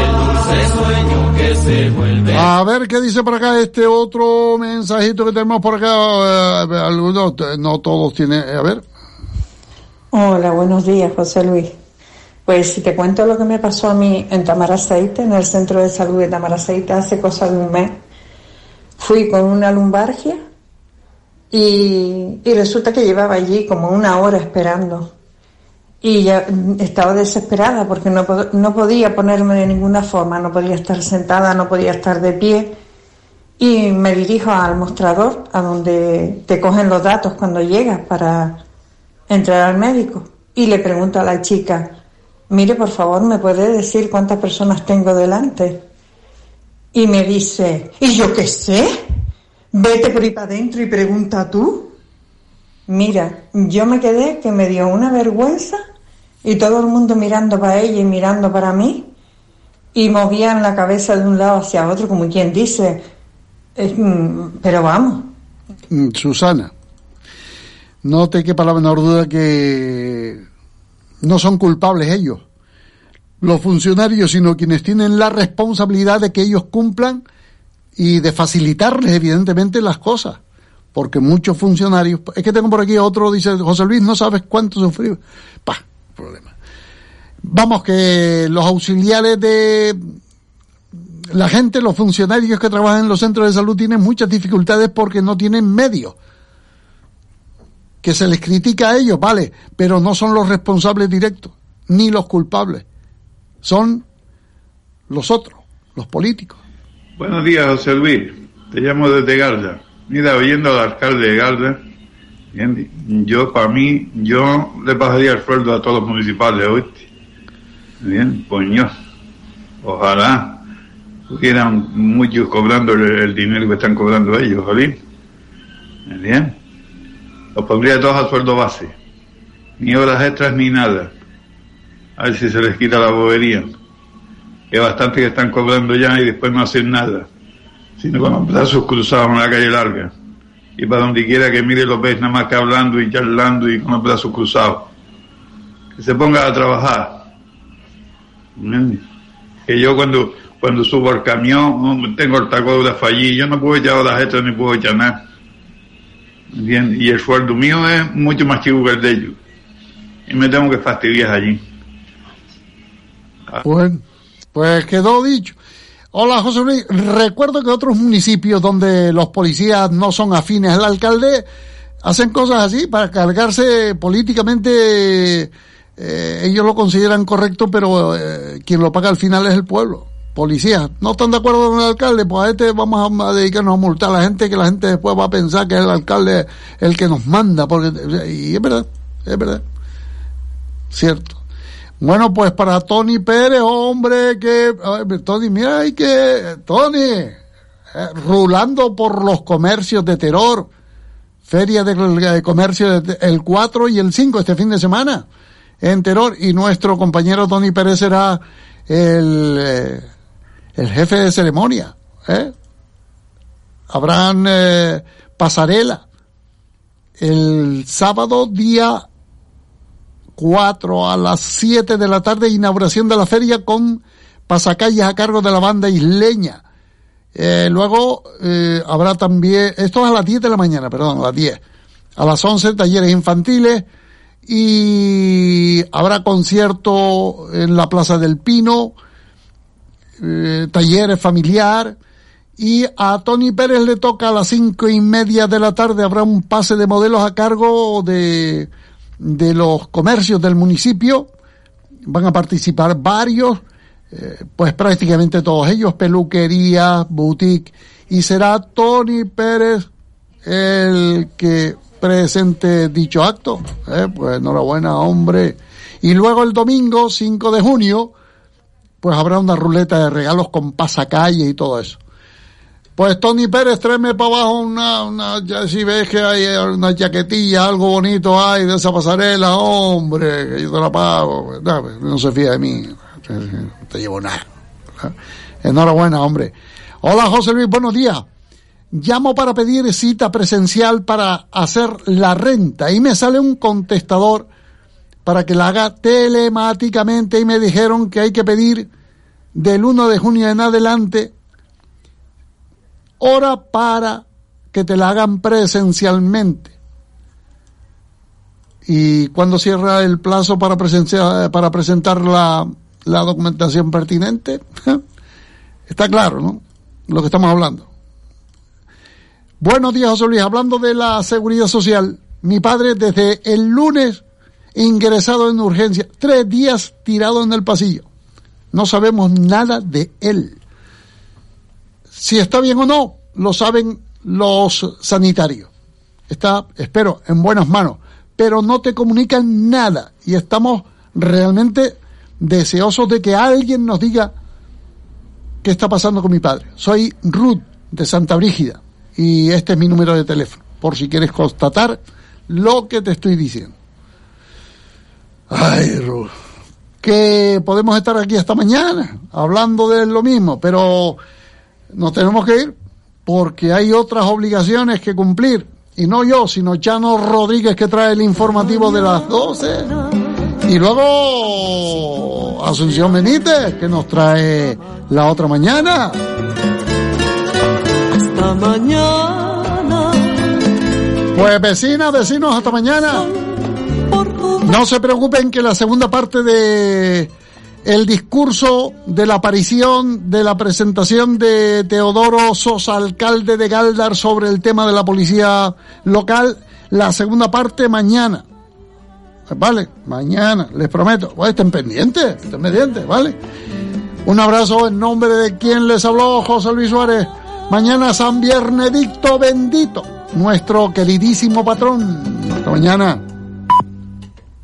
El dulce sueño que se vuelve. A ver qué dice por acá este otro mensajito que tenemos por acá. Eh, algunos, no todos tienen. A ver. Hola, buenos días, José Luis. Pues si te cuento lo que me pasó a mí en Tamaraceite, en el centro de salud de Tamaraceite, hace cosa de un mes, fui con una lumbargia y, y resulta que llevaba allí como una hora esperando. Y ya estaba desesperada porque no, no podía ponerme de ninguna forma, no podía estar sentada, no podía estar de pie. Y me dirijo al mostrador, a donde te cogen los datos cuando llegas para entrar al médico. Y le pregunto a la chica, mire, por favor, ¿me puede decir cuántas personas tengo delante? Y me dice, ¿y yo qué sé? Vete por ahí para adentro y pregunta tú. Mira, yo me quedé que me dio una vergüenza y todo el mundo mirando para ella y mirando para mí y movían la cabeza de un lado hacia otro como quien dice, "Eh, mm, pero vamos, Mm, Susana, no te quepa la menor duda que no son culpables ellos, los funcionarios, sino quienes tienen la responsabilidad de que ellos cumplan y de facilitarles evidentemente las cosas. Porque muchos funcionarios, es que tengo por aquí otro, dice José Luis, no sabes cuánto sufrí. Pa, problema. Vamos, que los auxiliares de la gente, los funcionarios que trabajan en los centros de salud tienen muchas dificultades porque no tienen medios. Que se les critica a ellos, vale, pero no son los responsables directos, ni los culpables. Son los otros, los políticos. Buenos días, José Luis. Te llamo desde Garda. Mira, oyendo al alcalde de Garda, yo, para mí, yo le bajaría el sueldo a todos los municipales, ¿oíste? Bien, coño. Ojalá hubieran muchos cobrando el, el dinero que están cobrando ellos, ¿oí? Bien. Los pondría todos a sueldo base. Ni horas extras ni nada. A ver si se les quita la bobería. que bastante que están cobrando ya y después no hacen nada, sino con los brazos cruzados en la calle larga. Y para donde quiera que mire los ves nada más que hablando y charlando y con los brazos cruzados. Que se ponga a trabajar. ¿Entiendes? Que yo cuando, cuando subo al camión, tengo el taco de yo no puedo echar horas extras ni puedo echar nada. ¿Entiendes? Y el sueldo mío es mucho más chico que el de ellos. Y me tengo que fastidiar allí. Bueno, pues quedó dicho. Hola José Luis, recuerdo que otros municipios donde los policías no son afines al alcalde hacen cosas así para cargarse políticamente, eh, ellos lo consideran correcto, pero eh, quien lo paga al final es el pueblo. Policías, no están de acuerdo con el alcalde, pues a este vamos a dedicarnos a multar a la gente que la gente después va a pensar que es el alcalde el que nos manda, porque y es verdad, es verdad. Cierto. Bueno, pues para Tony Pérez, hombre, que... Tony, mira, hay que... Tony, eh, rulando por los comercios de terror. Feria de, comercio el 4 y el 5 este fin de semana en terror. Y nuestro compañero Tony Pérez será el, eh, el jefe de ceremonia. ¿eh? Habrán eh, pasarela el sábado día 4 a las 7 de la tarde, inauguración de la feria con pasacalles a cargo de la banda isleña. Eh, luego eh, habrá también, esto es a las 10 de la mañana, perdón, a las 10. A las 11 talleres infantiles y habrá concierto en la Plaza del Pino, eh, talleres familiar y a Tony Pérez le toca a las cinco y media de la tarde habrá un pase de modelos a cargo de de los comercios del municipio. Van a participar varios, eh, pues prácticamente todos ellos, peluquería, boutique, y será Tony Pérez el que presente dicho acto. Eh, pues enhorabuena, hombre. Y luego el domingo, 5 de junio, pues habrá una ruleta de regalos con pasacalle y todo eso. Pues Tony Pérez, tráeme para abajo una, una, ya si ves que hay una chaquetilla, algo bonito hay de esa pasarela, hombre, que yo te la pago. No, no se fía de mí, no te llevo nada. Enhorabuena, hombre. Hola José Luis, buenos días. Llamo para pedir cita presencial para hacer la renta y me sale un contestador para que la haga telemáticamente y me dijeron que hay que pedir del 1 de junio en adelante hora para que te la hagan presencialmente. ¿Y cuándo cierra el plazo para, para presentar la, la documentación pertinente? Está claro, ¿no? Lo que estamos hablando. Buenos días, José Luis. Hablando de la seguridad social, mi padre desde el lunes ingresado en urgencia, tres días tirado en el pasillo. No sabemos nada de él. Si está bien o no, lo saben los sanitarios. Está, espero, en buenas manos, pero no te comunican nada y estamos realmente deseosos de que alguien nos diga qué está pasando con mi padre. Soy Ruth de Santa Brígida y este es mi número de teléfono, por si quieres constatar lo que te estoy diciendo. Ay, Ruth, que podemos estar aquí hasta mañana hablando de lo mismo, pero nos tenemos que ir porque hay otras obligaciones que cumplir. Y no yo, sino Chano Rodríguez que trae el informativo de las 12. Y luego Asunción Benítez que nos trae la otra mañana. Hasta mañana. Pues vecinas, vecinos, hasta mañana. No se preocupen que la segunda parte de el discurso de la aparición de la presentación de Teodoro Sosa, alcalde de Galdar, sobre el tema de la policía local, la segunda parte mañana. Vale, mañana, les prometo. Pues estén pendientes, estén pendientes, ¿vale? Un abrazo en nombre de quien les habló, José Luis Suárez. Mañana San Viernedicto bendito, nuestro queridísimo patrón. Hasta mañana.